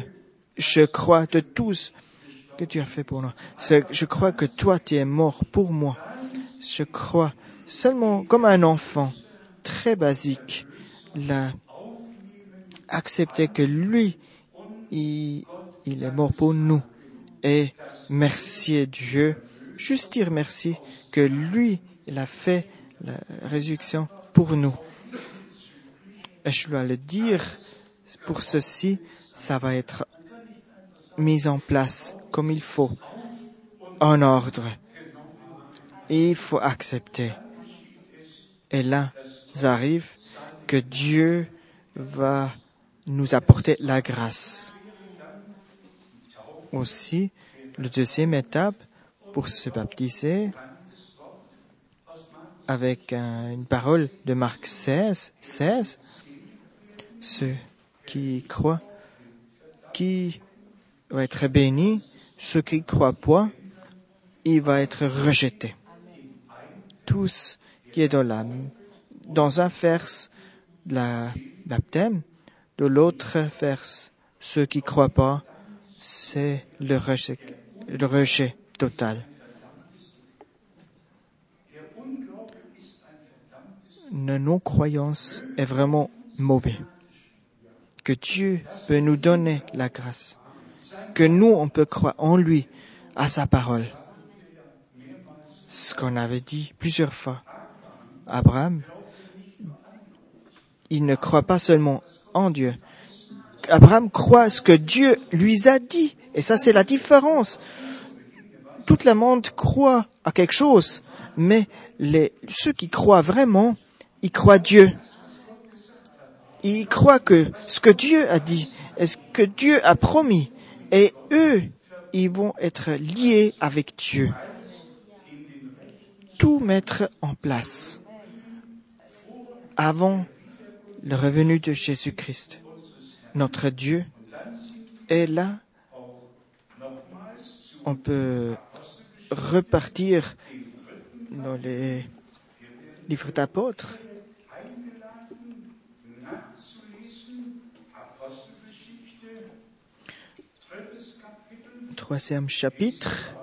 [SPEAKER 1] je crois de tous que tu as fait pour nous. Je crois que toi, tu es mort pour moi. Je crois seulement comme un enfant, très basique, l'a accepté que lui, il, est mort pour nous. Et merci Dieu, juste dire merci que lui, il a fait la résurrection pour nous. Et je dois le dire, pour ceci, ça va être mis en place comme il faut, en ordre. Et il faut accepter. Et là, arrive que Dieu va nous apporter la grâce. Aussi, la deuxième étape pour se baptiser avec une parole de Marc 16, 16, ceux qui croient, qui va être béni, ceux qui croient pas, il va être rejeté. Tous qui est dans la, dans un vers, la baptême, de l'autre vers, ceux qui ne croient pas, c'est le rejet, total. Nos non-croyance est vraiment mauvais que Dieu peut nous donner la grâce, que nous, on peut croire en lui, à sa parole. Ce qu'on avait dit plusieurs fois. Abraham, il ne croit pas seulement en Dieu. Abraham croit ce que Dieu lui a dit. Et ça, c'est la différence. Toute la monde croit à quelque chose, mais les, ceux qui croient vraiment, ils croient Dieu. Ils croient que ce que Dieu a dit, et ce que Dieu a promis, et eux, ils vont être liés avec Dieu. Tout mettre en place avant le revenu de Jésus-Christ. Notre Dieu est là. On peut repartir dans les livres d'apôtres. Troisième chapitre.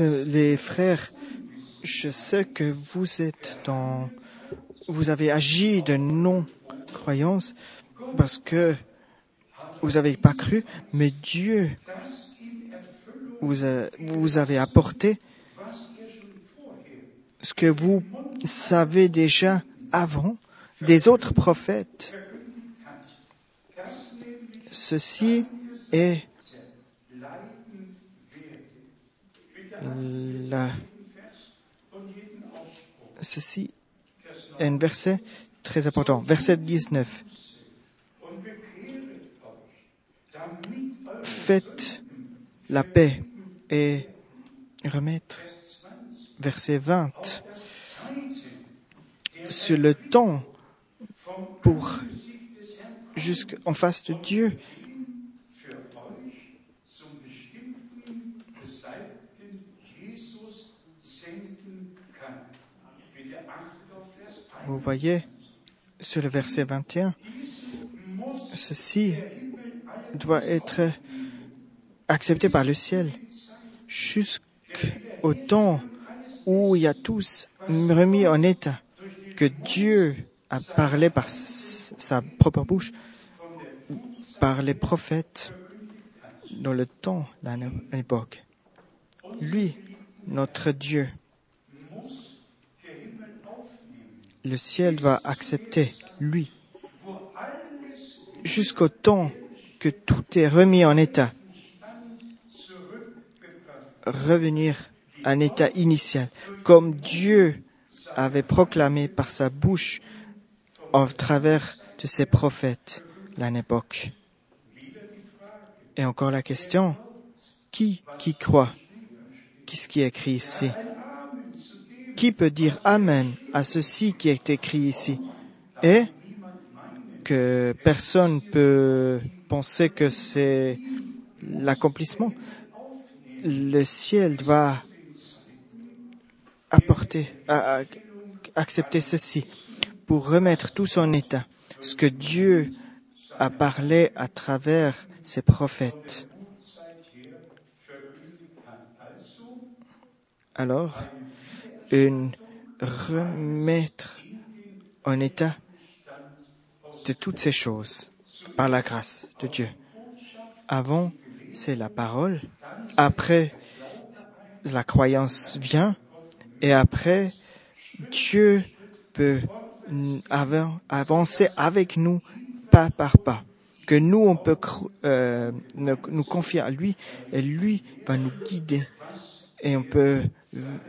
[SPEAKER 1] Les frères, je sais que vous êtes dans, vous avez agi de non-croyance parce que vous n'avez pas cru, mais Dieu vous, a- vous avez apporté ce que vous savez déjà avant des autres prophètes. Ceci est ceci est un verset très important. Verset 19. Faites la paix et remettre. Verset 20. Sur le temps pour jusqu'en face de Dieu. Vous voyez, sur le verset 21, ceci doit être accepté par le ciel jusqu'au temps où il y a tous remis en état que Dieu a parlé par sa propre bouche, par les prophètes dans le temps, l'époque. Lui, notre Dieu, le ciel va accepter lui jusqu'au temps que tout est remis en état. Revenir à un état initial, comme Dieu avait proclamé par sa bouche au travers de ses prophètes à l'époque. Et encore la question, qui qui croit? Qu'est-ce qui est écrit ici? Qui peut dire Amen à ceci qui est écrit ici? Et que personne peut penser que c'est l'accomplissement. Le ciel va apporter, accepter ceci pour remettre tout son état, ce que Dieu a parlé à travers ses prophètes. Alors, une remettre en état de toutes ces choses par la grâce de Dieu. Avant, c'est la parole. Après, la croyance vient. Et après, Dieu peut avan- avancer avec nous pas par pas. Que nous, on peut euh, nous confier à lui et lui va nous guider. Et on peut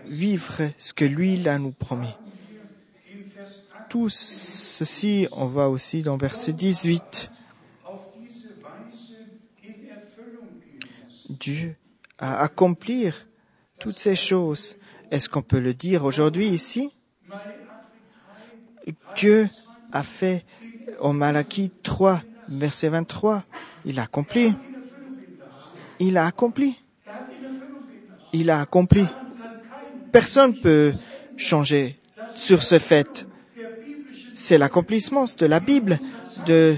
[SPEAKER 1] vivre ce que lui a nous promis. Tout ceci, on voit aussi dans verset 18. Dieu a accompli toutes ces choses. Est-ce qu'on peut le dire aujourd'hui ici? Dieu a fait au Malachie 3, verset 23, il a accompli. Il a accompli. Il a accompli. Personne ne peut changer sur ce fait. C'est l'accomplissement de la Bible, de,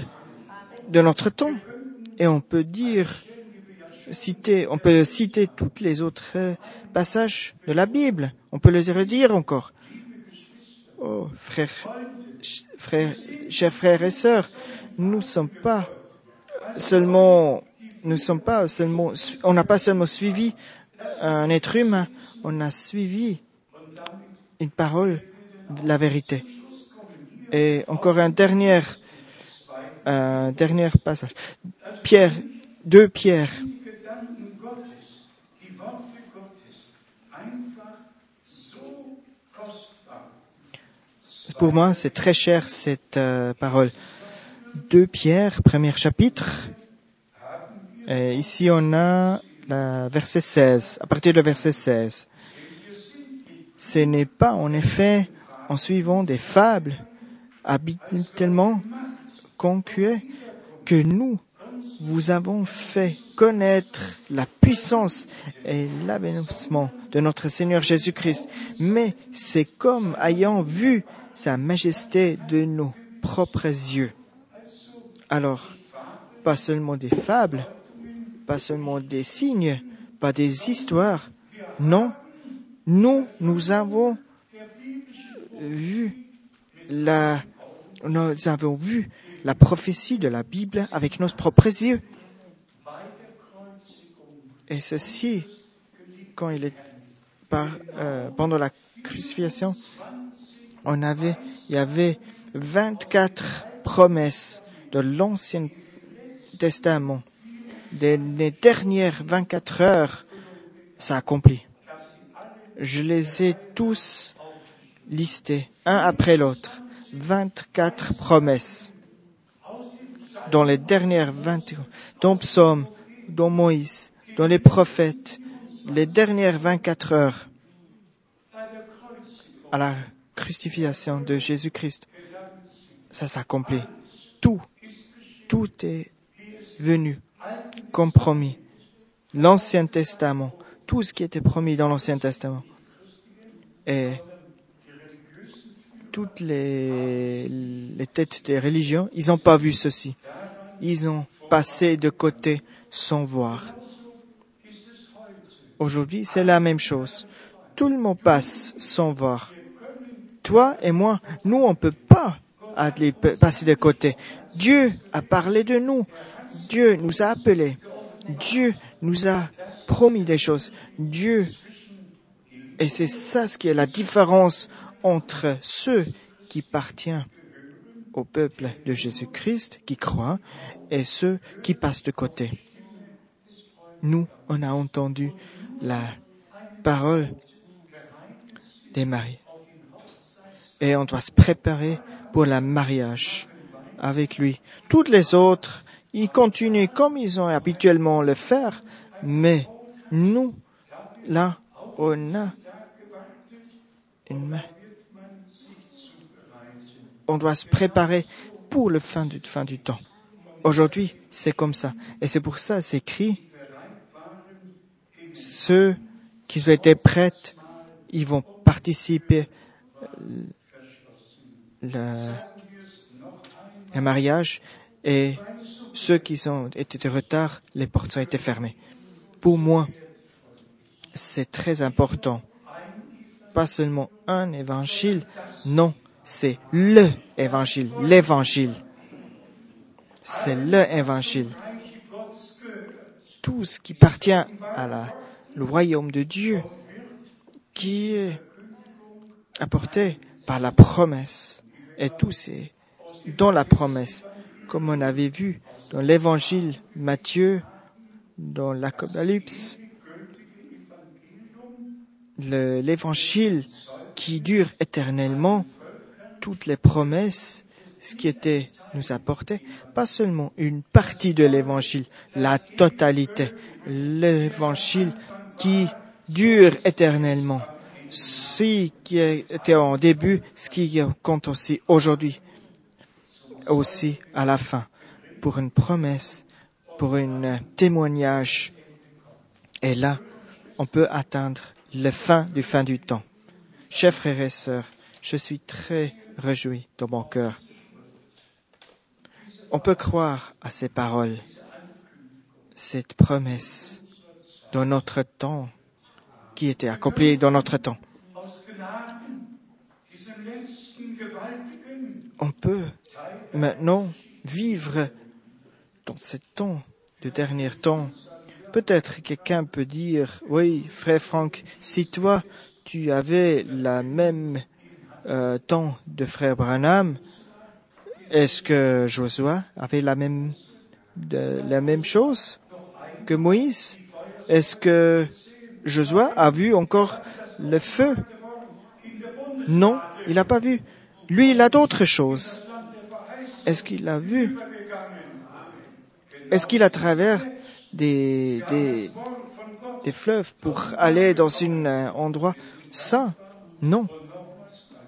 [SPEAKER 1] notre temps. Et on peut dire, citer, on peut citer toutes les autres euh, passages de la Bible. On peut les redire encore. Oh, frères, ch- frères, chers frères et sœurs, nous sommes pas seulement, nous sommes pas seulement, on n'a pas seulement suivi un être humain, on a suivi une parole, la vérité. Et encore un dernier, dernier passage. Pierre, deux Pierre,
[SPEAKER 2] Die Gedanken Gottes, die Worte Gottes, einfach so kostbar.
[SPEAKER 1] Pour moi, c'est très cher cette euh, parole. 2 Pierre, premier chapitre. Ici, on a le verset 16, à partir du verset 16. Ce n'est pas, en effet, en suivant des fables habituellement conquées que nous vous avons fait connaître la puissance et l'avancement de notre Seigneur Jésus-Christ, mais c'est comme ayant vu sa majesté de nos propres yeux. Alors, pas seulement des fables, pas seulement des signes, pas des histoires, non, nous, nous avons vu la, nous avons vu la prophétie de la Bible avec nos propres yeux. Et ceci, quand il est par, euh, pendant la crucifixion, on avait, il y avait 24 promesses de l'Ancien Testament. Les dernières 24 heures, ça accompli. Je les ai tous listés, un après l'autre. 24 promesses. Dans les dernières 20, dans Psaume, dans Moïse, dans les prophètes, les dernières 24 heures, à la crucifixion de Jésus-Christ, ça s'accomplit. Tout, tout est venu comme promis. L'Ancien Testament, tout ce qui était promis dans l'Ancien Testament. Et toutes les, têtes des religions, ils n'ont pas vu ceci. Ils ont passé de côté sans voir. Aujourd'hui, c'est la même chose. Tout le monde passe sans voir. Toi et moi, nous, on ne peut pas passer de côté. Dieu a parlé de nous. Dieu nous a appelés. Dieu nous a promis des choses. Dieu. Et c'est ça ce qui est la différence entre ceux qui appartiennent au peuple de Jésus-Christ, qui croient, et ceux qui passent de côté. Nous, on a entendu la parole des maris. Et on doit se préparer pour le mariage avec lui. Toutes les autres, ils continuent comme ils ont habituellement le faire, mais nous, là, on a. On doit se préparer pour le fin du, temps. Aujourd'hui, c'est comme ça. Et c'est pour ça, c'est écrit, ceux qui ont été prêts, ils vont participer le, le mariage et ceux qui ont été de retard, les portes ont été fermées. Pour moi, c'est très important. Pas seulement un évangile, non, c'est le évangile, l'évangile. C'est le évangile. Tout ce qui appartient à la, le royaume de Dieu, qui est apporté par la promesse. Et tout c'est dans la promesse, comme on avait vu dans l'évangile Matthieu, dans l'Apocalypse, l'évangile qui dure éternellement, toutes les promesses, ce qui était nous apporté, pas seulement une partie de l'évangile, la totalité, l'évangile qui dure éternellement. Ce qui était en début, ce qui compte aussi aujourd'hui, aussi à la fin, pour une promesse, pour un témoignage. Et là, on peut atteindre la fin du fin du temps. Chers frères et sœurs, je suis très réjoui dans mon cœur. On peut croire à ces paroles, cette promesse dans notre temps, qui était accomplie dans notre temps. On peut maintenant vivre dans ce temps, de dernier temps. Peut-être quelqu'un peut dire, oui, frère Franck, si toi, tu avais la même euh, temps de frère Branham, est-ce que Josué avait la même, chose que Moïse? Est-ce que Josué a vu encore le feu? Non, il n'a pas vu. Lui, il a d'autres choses. Est-ce qu'il a vu? Est-ce qu'il a travers des, des, des fleuves pour aller dans un endroit saint Non.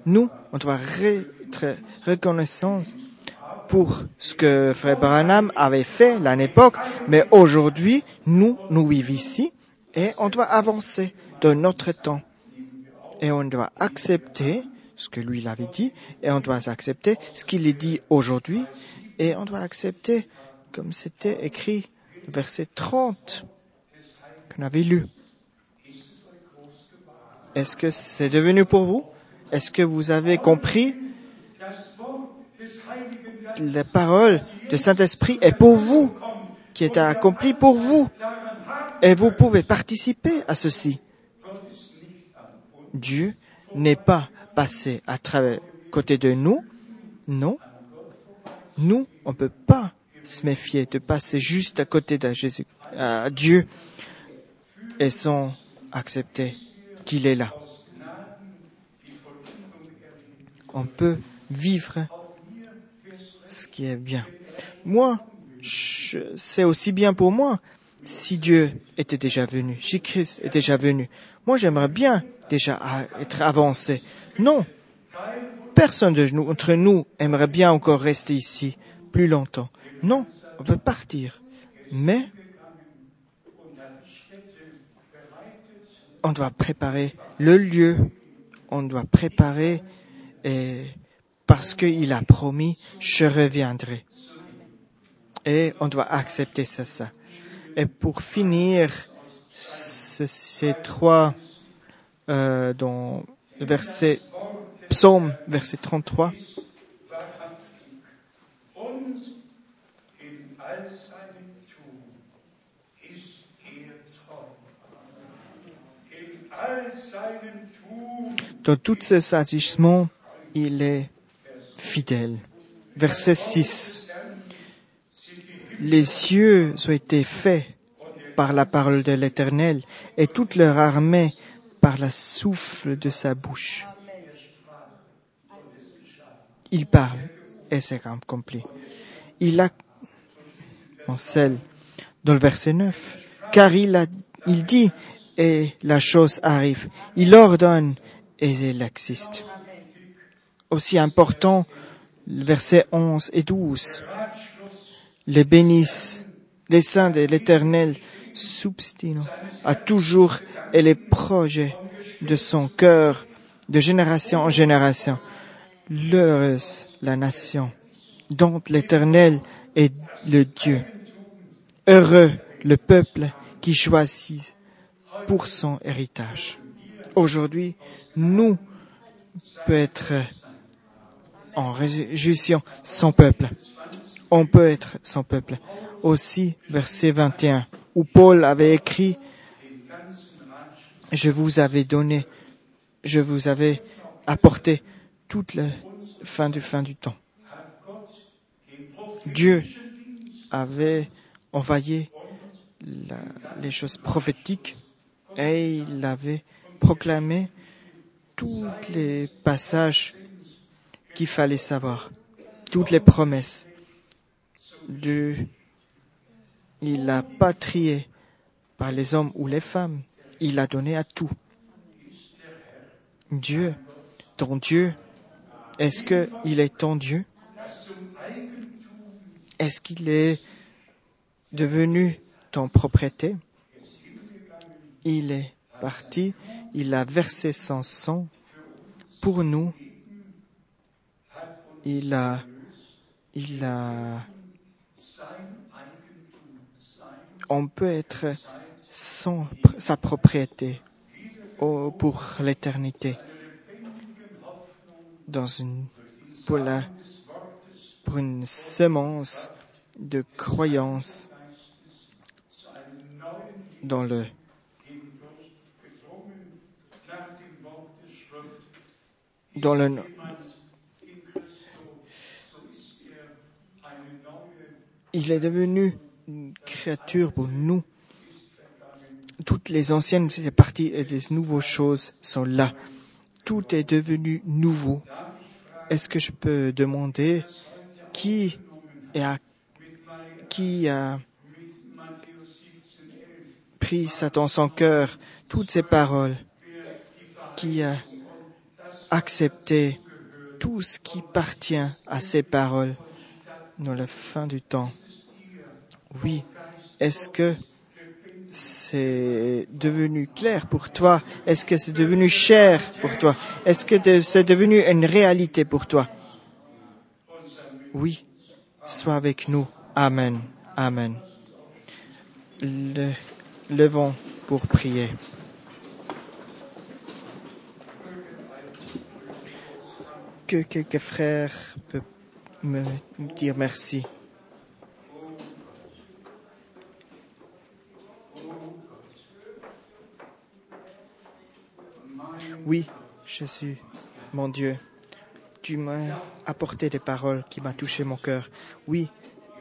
[SPEAKER 1] Nous, on doit re- être reconnaissants pour ce que Frère Branham avait fait l'année époque, mais aujourd'hui, nous, nous vivons ici et on doit avancer de notre temps. Et on doit accepter ce que lui il avait dit, et on doit accepter ce qu'il est dit aujourd'hui, et on doit accepter, comme c'était écrit, verset 30, qu'on avait lu. Est-ce que c'est devenu pour vous? Est-ce que vous avez compris? La parole de Saint-Esprit est pour vous, qui est accomplie pour vous, et vous pouvez participer à ceci. Dieu n'est pas passé à travers côté de nous, non. Nous, on ne peut pas se méfier de passer juste à côté de Dieu, et sans accepter qu'il est là. On peut vivre ce qui est bien. Moi, c'est aussi bien pour moi si Dieu était déjà venu, si Christ est déjà venu. Moi, j'aimerais bien déjà être avancé. Non, personne de nous, entre nous aimerait bien encore rester ici plus longtemps. Non, on peut partir. Mais on doit préparer le lieu, on doit préparer et parce qu'il a promis, je reviendrai. Et on doit accepter ça. Et pour finir, ce- ces trois, euh, dans verset, psaume, verset 33, dans tous ses agissements, il est fidèle. Verset 6. Les cieux ont été faits par la parole de l'Éternel et toute leur armée par la souffle de sa bouche. Il parle et c'est accompli. Il a, en celle, dans le verset 9, car il a, il dit et la chose arrive. Il ordonne et elle existe. Aussi important, le verset 11 et 12. Les bénissent, les saints de l'éternel substinent à toujours et les projets de son cœur de génération en génération. L'heureuse la nation dont l'éternel est le Dieu. Heureux le peuple qui choisit pour son héritage. Aujourd'hui, nous peut être en réjouissant son peuple. On peut être son peuple. Aussi, verset 21, où Paul avait écrit, je vous avais donné, je vous avais apporté toute la fin du fin du temps. Dieu avait la- les choses prophétiques et il avait proclamé tous les passages qu'il fallait savoir, toutes les promesses. De, il n'a pas trié par les hommes ou les femmes, il a donné à tout. Dieu, ton Dieu, est-ce qu'il est ton Dieu? Est-ce qu'il est devenu ton propriété? Il est parti, il a versé son sang pour nous. Il a, il a, on peut être sa propriété au- pour l'éternité. dans une, pour, la, pour une semence de croyance dans le il est devenu une créature pour nous. Toutes les anciennes parties et les nouvelles choses sont là. Tout est devenu nouveau. Est-ce que je peux demander qui a, qui a pris dans son cœur, toutes ces paroles, qui a accepté tout ce qui appartient à ces paroles dans la fin du temps. Oui, est-ce que c'est devenu clair pour toi? Est-ce que c'est devenu cher pour toi? Est-ce que c'est devenu une réalité pour toi? Oui, sois avec nous. Amen. Amen. Le, levons pour prier. Que quelques frères peuvent me dire merci. Oui, Jésus, mon Dieu, tu m'as apporté des paroles qui m'ont touché mon cœur. Oui,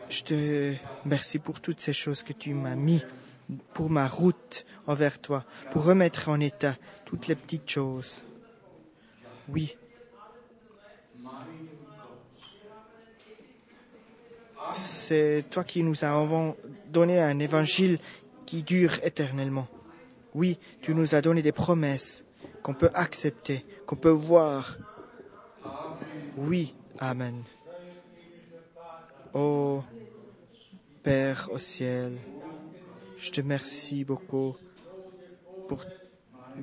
[SPEAKER 1] je te remercie pour toutes ces choses que tu m'as mis pour ma route envers toi, pour remettre en état toutes les petites choses. Oui. C'est toi qui nous as donné un évangile qui dure éternellement. Oui, tu nous as donné des promesses qu'on peut accepter, qu'on peut voir. Oui, Amen. Oh Père au ciel, je te remercie beaucoup pour,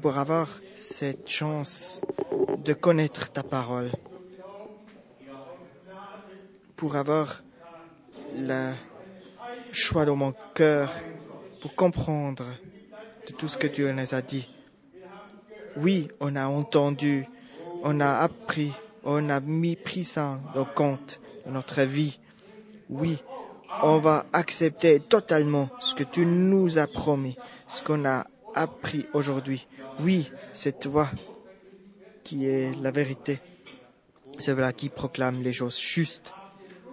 [SPEAKER 1] pour avoir cette chance de connaître ta parole, pour avoir le choix dans mon cœur, pour comprendre de tout ce que tu nous as dit. Oui, on a entendu, on a appris, on a mis pris ça en compte dans notre vie. Oui, on va accepter totalement ce que tu nous as promis, ce qu'on a appris aujourd'hui. Oui, c'est toi qui est la vérité. C'est toi qui proclame les choses justes,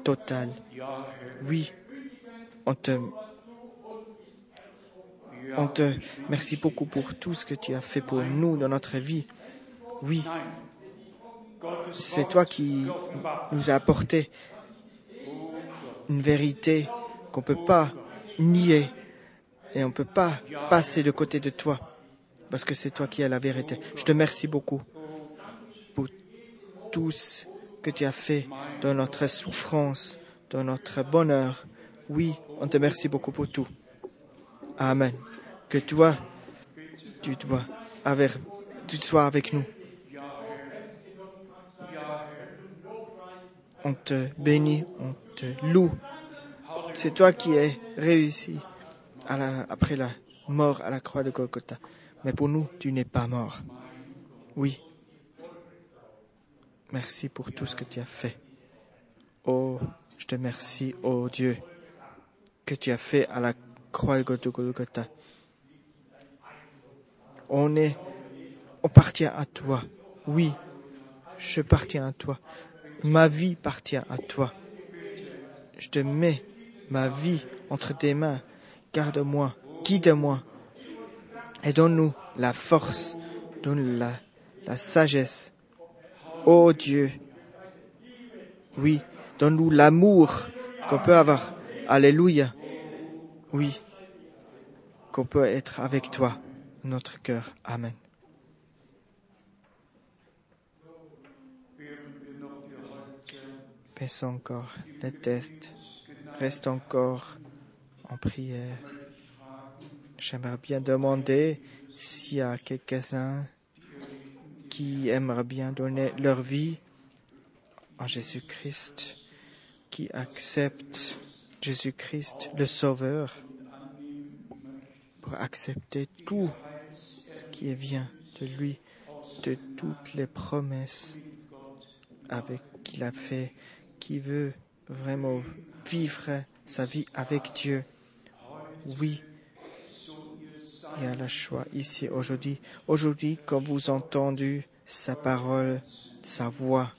[SPEAKER 1] totales. Oui, on te on te merci beaucoup pour tout ce que tu as fait pour nous dans notre vie. Oui, c'est toi qui nous as apporté une vérité qu'on ne peut pas nier et on ne peut pas passer de côté de toi parce que c'est toi qui as la vérité. Je te remercie beaucoup pour tout ce que tu as fait dans notre souffrance, dans notre bonheur. Oui, on te remercie beaucoup pour tout. Amen que toi, tu, sois avec nous. On te bénit, on te loue. C'est toi qui es réussi après la mort à la croix de Golgotha. Mais pour nous, tu n'es pas mort. Oui. Merci pour tout ce que tu as fait. Oh, je te remercie, oh Dieu, que tu as fait à la croix de Golgotha on est, on appartient à toi. Oui, je appartiens à toi. Ma vie appartient à toi. Je te mets ma vie entre tes mains. Garde-moi, guide-moi et donne-nous la force, donne la, la sagesse. Oh Dieu, oui, donne-nous l'amour qu'on peut avoir. Alléluia. Oui, qu'on peut être avec toi notre cœur. Amen. Pensons encore les tests. Reste encore en prière. J'aimerais bien demander s'il y a quelques-uns qui aimeraient bien donner leur vie en Jésus-Christ, qui acceptent Jésus-Christ, le Sauveur, pour accepter tout qui vient de lui, de toutes les promesses avec qu'il a fait, qui veut vraiment vivre sa vie avec Dieu. Oui, il y a le choix ici aujourd'hui. Aujourd'hui, quand vous entendez sa parole, sa voix,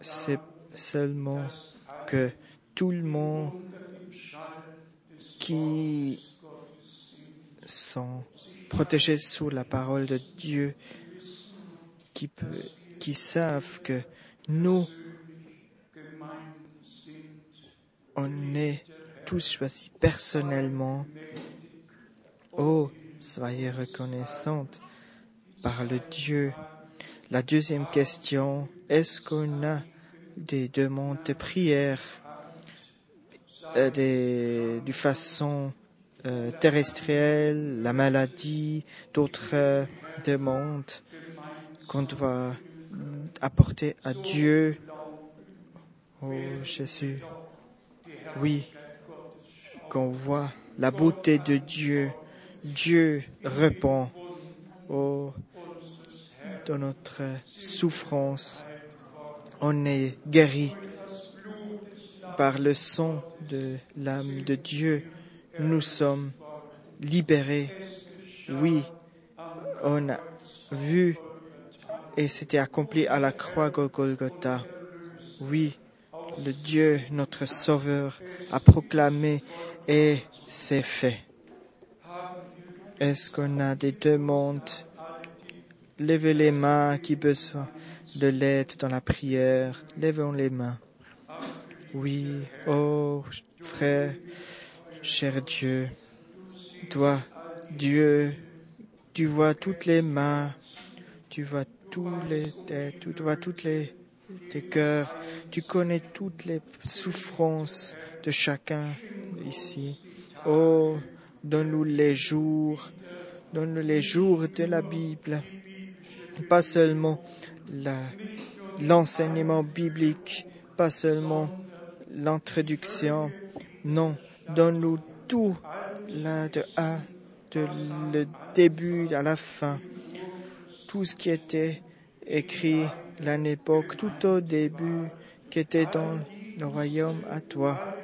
[SPEAKER 1] c'est seulement que tout le monde qui sont protégés sous la parole de Dieu, qui, peut, qui savent que nous, on est tous choisis personnellement. Oh, soyez reconnaissantes par le Dieu. La deuxième question, est-ce qu'on a des demandes de prière euh, de façon euh, terrestrielle, la maladie, d'autres euh, demandes qu'on doit apporter à Dieu. Oh Jésus, oui, qu'on voit la beauté de Dieu. Dieu répond oh, dans notre souffrance. On est guéri par le sang de l'âme de Dieu. Nous sommes libérés. Oui, on a vu et c'était accompli à la croix Golgotha. Oui, le Dieu, notre Sauveur, a proclamé et c'est fait. Est-ce qu'on a des demandes? Levez les mains qui besoin de l'aide dans la prière. Levons les mains. Oui, oh frère, cher Dieu, toi, Dieu, tu vois toutes les mains, tu vois tous les têtes, tu vois toutes les tes cœurs, tu connais toutes les souffrances de chacun ici. Oh, donne-nous les jours, donne-nous les jours de la Bible, pas seulement l'enseignement biblique, pas seulement l'introduction, non, donne-nous tout là de A, de le début à la fin, tout ce qui était écrit à l'époque, tout au début, qui était dans le royaume à toi,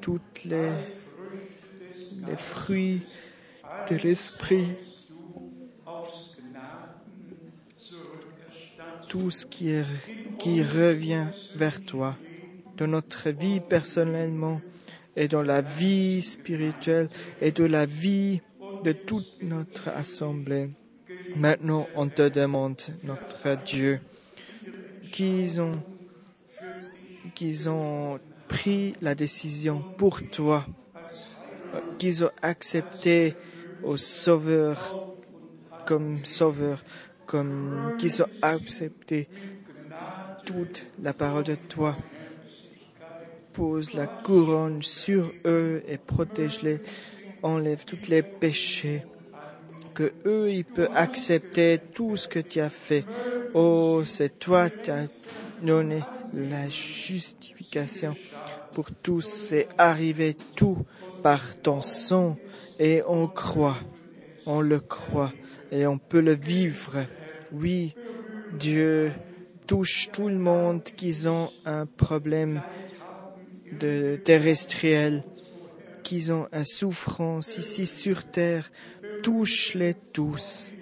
[SPEAKER 1] toutes les, les fruits de l'esprit, tout ce qui, revient vers toi dans notre vie personnellement et dans la vie spirituelle et de la vie de toute notre assemblée. Maintenant, on te demande, notre Dieu, qu'ils ont, qu'ils ont pris la décision pour toi, qu'ils ont accepté au Sauveur comme Sauveur, comme qu'ils ont accepté toute la parole de toi. Pose la couronne sur eux et protège-les, enlève tous les péchés que eux, ils peuvent accepter tout ce que tu as fait. Oh, c'est toi qui as donné la justification pour tous. C'est arrivé tout par ton sang et on croit, on le croit et on peut le vivre. Oui, Dieu touche tout le monde qui ont un problème terrestriel, qui ont une souffrance ici sur terre touche-les tous.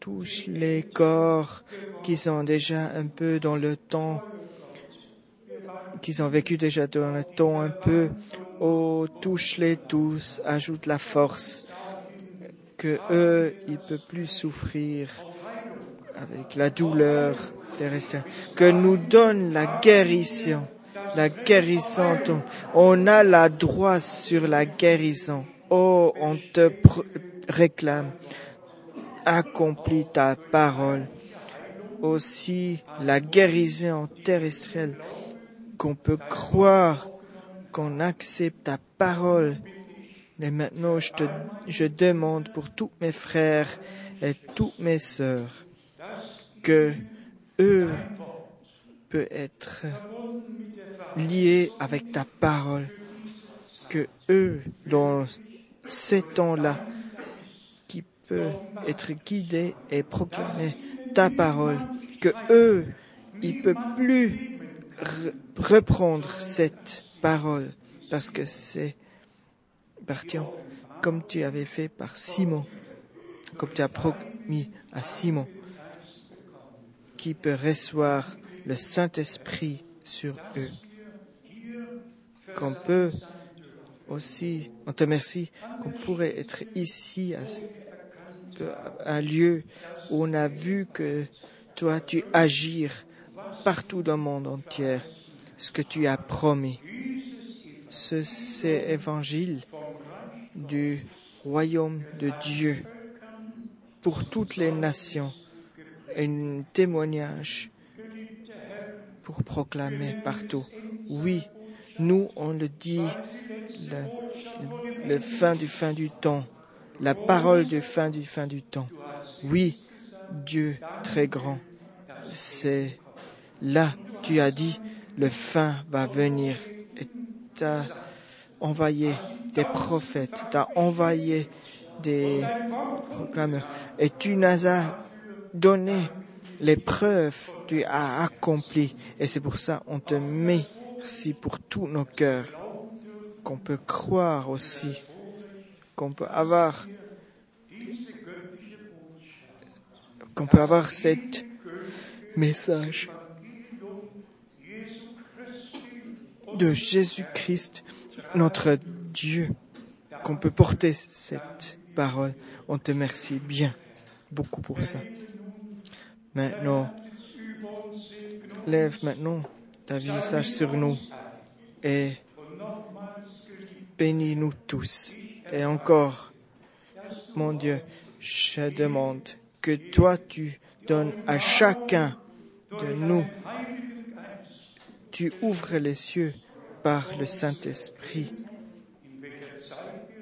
[SPEAKER 1] Touche les corps qui sont déjà un peu dans le temps, qui ont vécu déjà dans le temps un peu. Oh, touche-les tous, ajoute la force que eux, ils peuvent plus souffrir avec la douleur terrestre, que nous donne la guérison, la guérison. On a la droit sur la guérison. Oh, on te réclame. Accomplis ta parole. Aussi la guérison terrestrielle qu'on peut croire qu'on accepte ta parole. Et maintenant, je demande pour tous mes frères et toutes mes sœurs que eux peuvent être liés avec ta parole, que eux, dans ces temps-là, qui peut être guidés et proclamer ta parole, que eux, ils ne peuvent plus re- reprendre cette parole parce que c'est parti en- comme tu avais fait par Simon, comme tu as promis à Simon, qui peut recevoir le Saint-Esprit sur eux. Qu'on peut aussi, on te remercie, qu'on pourrait être ici à un lieu où on a vu que toi tu agir partout dans le monde entier, ce que tu as promis. Ce, c'est évangile du royaume de Dieu pour toutes les nations, un témoignage pour proclamer partout. Oui, nous on le dit, le, fin du fin du temps, la parole du fin du fin du temps. Oui, Dieu très grand, c'est là, tu as dit, le fin va venir. Et envoyé des prophètes, tu as envoyé des proclameurs. Et tu nous as donné les preuves, tu as accompli. Et c'est pour ça on te merci pour tous nos cœurs, qu'on peut croire aussi, qu'on peut avoir, qu'on peut avoir cet message de Jésus-Christ, notre Dieu, qu'on peut porter cette parole. On te remercie bien, beaucoup pour ça. Maintenant, lève maintenant ta visage sur nous et bénis-nous tous. Et encore, mon Dieu, je demande que toi tu donnes à chacun de nous, tu ouvres les cieux par le Saint-Esprit.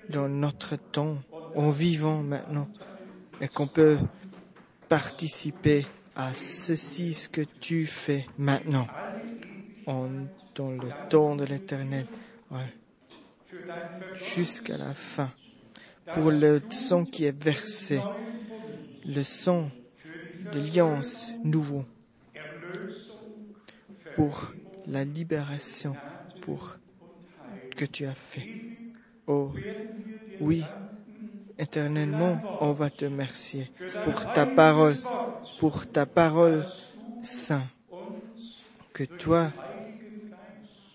[SPEAKER 1] Dans notre temps, en vivant maintenant, et qu'on peut participer à ceci, ce que tu fais maintenant, en, dans le temps de l'éternel, jusqu'à la fin, pour le sang qui est versé, le sang de l'alliance nouveau, pour la libération, pour que tu as fait. Oh, oui, éternellement, on va te remercier pour ta parole, pour ta parole sainte, que toi,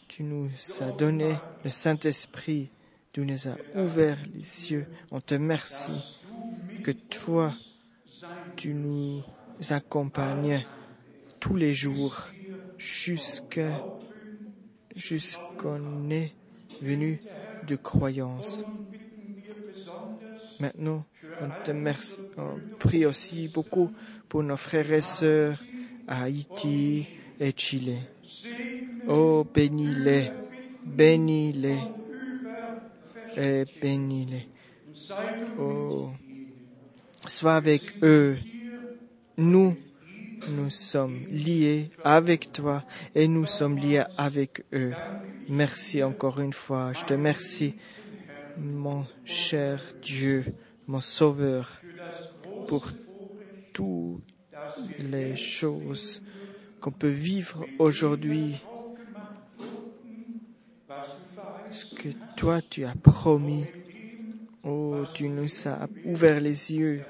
[SPEAKER 1] tu nous as donné le Saint-Esprit, tu nous as ouvert les cieux. On te remercie que toi, tu nous accompagnes tous les jours jusqu'à jusqu'on est venu de croyance. Maintenant, on te remercie. On prie aussi beaucoup pour nos frères et sœurs à Haïti et Chili. Oh, bénis-les, bénis-les et bénis-les. Oh, sois avec eux. Nous, nous sommes liés avec toi et nous sommes liés avec eux. Merci encore une fois. Je te remercie, mon cher Dieu, mon Sauveur, pour toutes les choses qu'on peut vivre aujourd'hui. Ce que toi tu as promis. Oh, tu nous as ouvert les yeux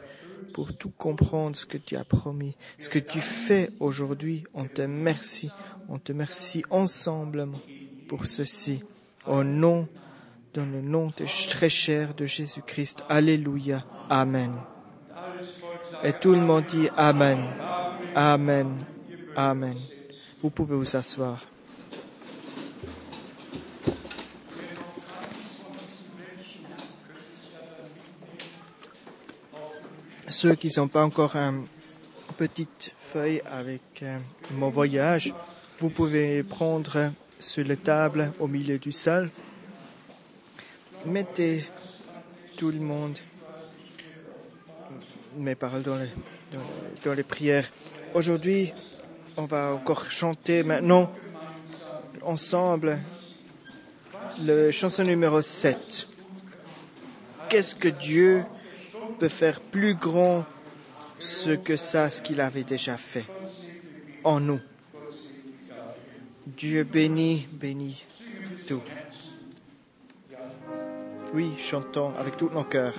[SPEAKER 1] pour tout comprendre ce que tu as promis, ce que tu fais aujourd'hui. On te remercie, on te remercie ensemble pour ceci. Au nom, dans le nom très cher de Jésus-Christ. Alléluia. Amen. Et tout le monde dit Amen. Amen. Amen. Vous pouvez vous asseoir. Ceux qui n'ont pas encore une petite feuille avec euh, mon voyage, vous pouvez prendre sur la table au milieu du salle. Mettez tout le monde mes paroles dans les, dans, les prières. Aujourd'hui, on va encore chanter maintenant ensemble le chanson numéro 7. Qu'est-ce que Dieu peut faire plus grand ce que ça, ce qu'il avait déjà fait en nous. Dieu bénit, bénit tout. Oui, chantons avec tout nos cœurs.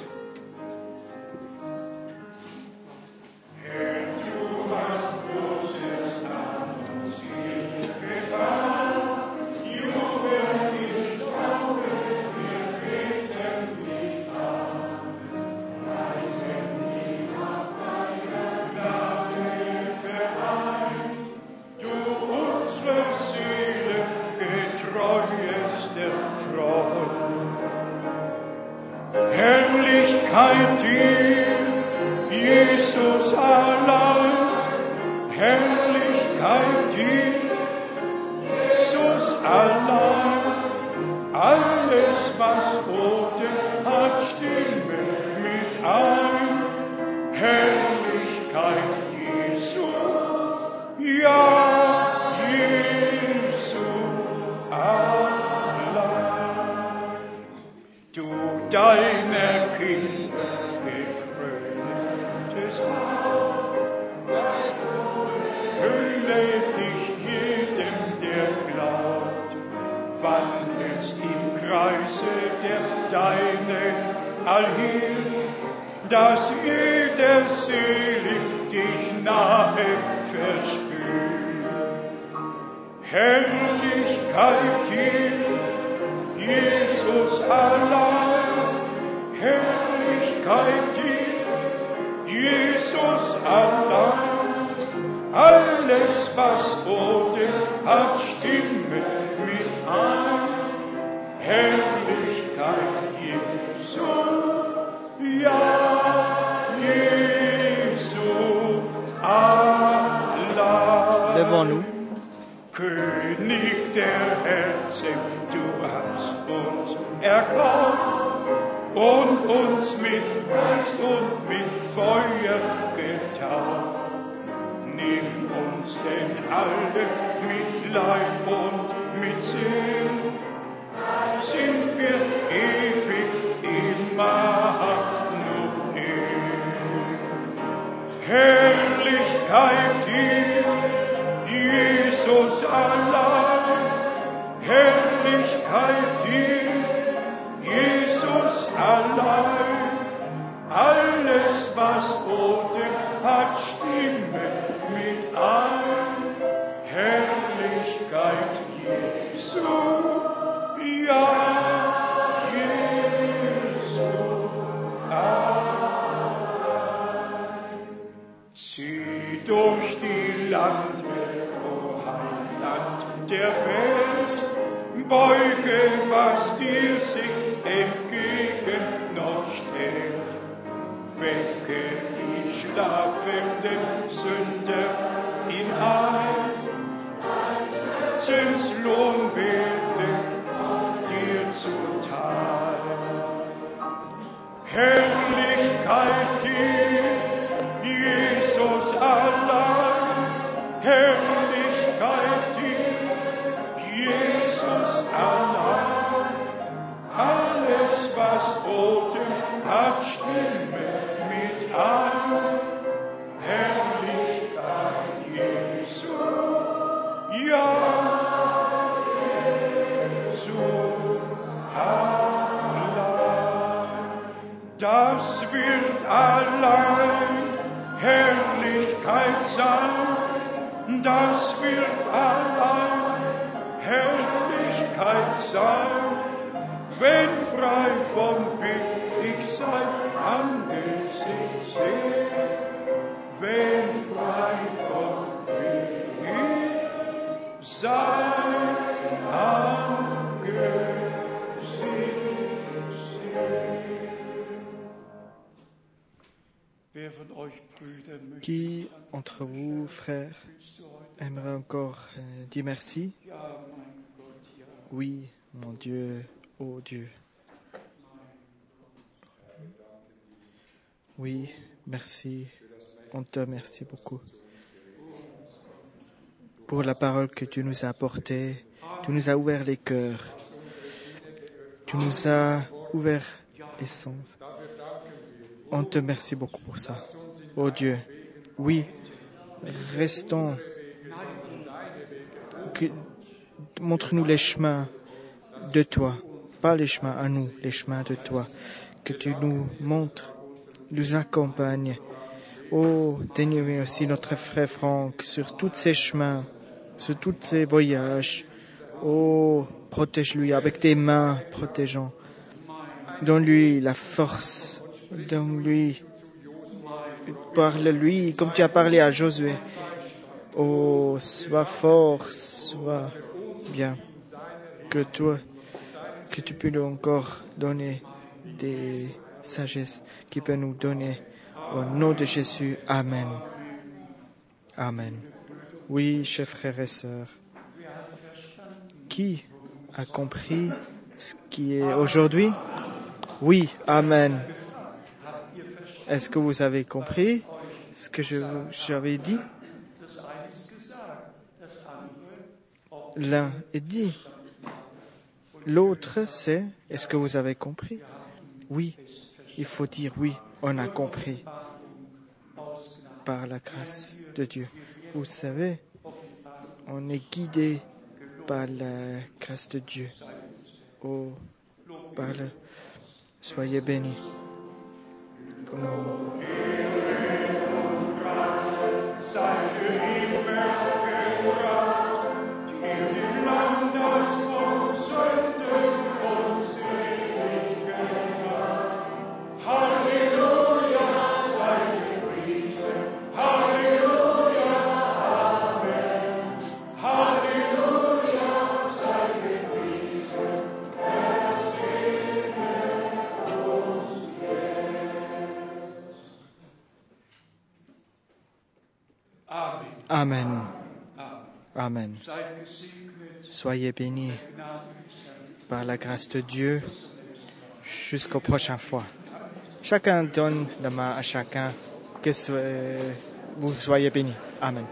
[SPEAKER 2] Herrlichkeit dir, Jesus allein, Herrlichkeit dir, Jesus allein. Alles, was Boden hat, stimme mit ein. Herrlichkeit Jesu, ja, Jesu allein.
[SPEAKER 1] Levons-nous.
[SPEAKER 2] König der Herzen, du hast uns erkauft und uns mit Geist und mit Feuer getauft. Nimm uns denn alle mit Leib und mit Sinn, sind wir ewig Immanuel. Herrlichkeit dir, Jesus allein, Herrlichkeit dir, Jesus allein. Alles, was Boden hat, stimme mit ein. Herrlichkeit Jesu, ja, Jesu Zieh durch die Lande, o Heiland der Welt, beuge, was dir sich entgegen noch stellt. Wecke die schlafenden Sünder in Heil, Zinslohn werde dir zuteil. Herrlichkeit dir, Jesus allein, Herrlichkeit allein Herrlichkeit sein. Das wird allein Herrlichkeit sein. Wenn frei von Weg ich sein Angesicht sehe. Wenn frei von Weg ich sein
[SPEAKER 1] Qui entre vous, frères, aimerait encore euh, dire merci? Oui, mon Dieu, oh Dieu. Oui, merci. On te remercie beaucoup pour la parole que tu nous as apportée. Tu nous as ouvert les cœurs. Tu nous as ouvert les sens. On te remercie beaucoup pour ça. Oh Dieu, Oui, restons. Montre-nous les chemins de toi, pas les chemins à nous, les chemins de toi. Que tu nous montres, nous accompagnes. Oh, daigne aussi notre frère Franck sur tous ces chemins, sur tous ces voyages. Oh, protège-lui avec tes mains protégeant. Donne-lui la force. Donne-lui. Parle-lui comme tu as parlé à Josué. Oh, sois fort, sois bien. Que toi, que tu nous encore donner des sagesses qui peut nous donner. Au nom de Jésus, Amen. Amen. Oui, chers frères et sœurs. Qui a compris ce qui est aujourd'hui? Oui, Amen. Est-ce que vous avez compris ce que j'avais dit? L'un est dit. L'autre, c'est est-ce que vous avez compris? Oui, il faut dire oui, on a compris par la grâce de Dieu. Vous savez, on est guidé par la grâce de Dieu. Oh, par. Soyez bénis. Comment-
[SPEAKER 2] Amen.
[SPEAKER 1] Amen. Amen. Soyez bénis par la grâce de Dieu jusqu'au prochain fois. Chacun donne la main à chacun. Que so- vous soyez bénis. Amen.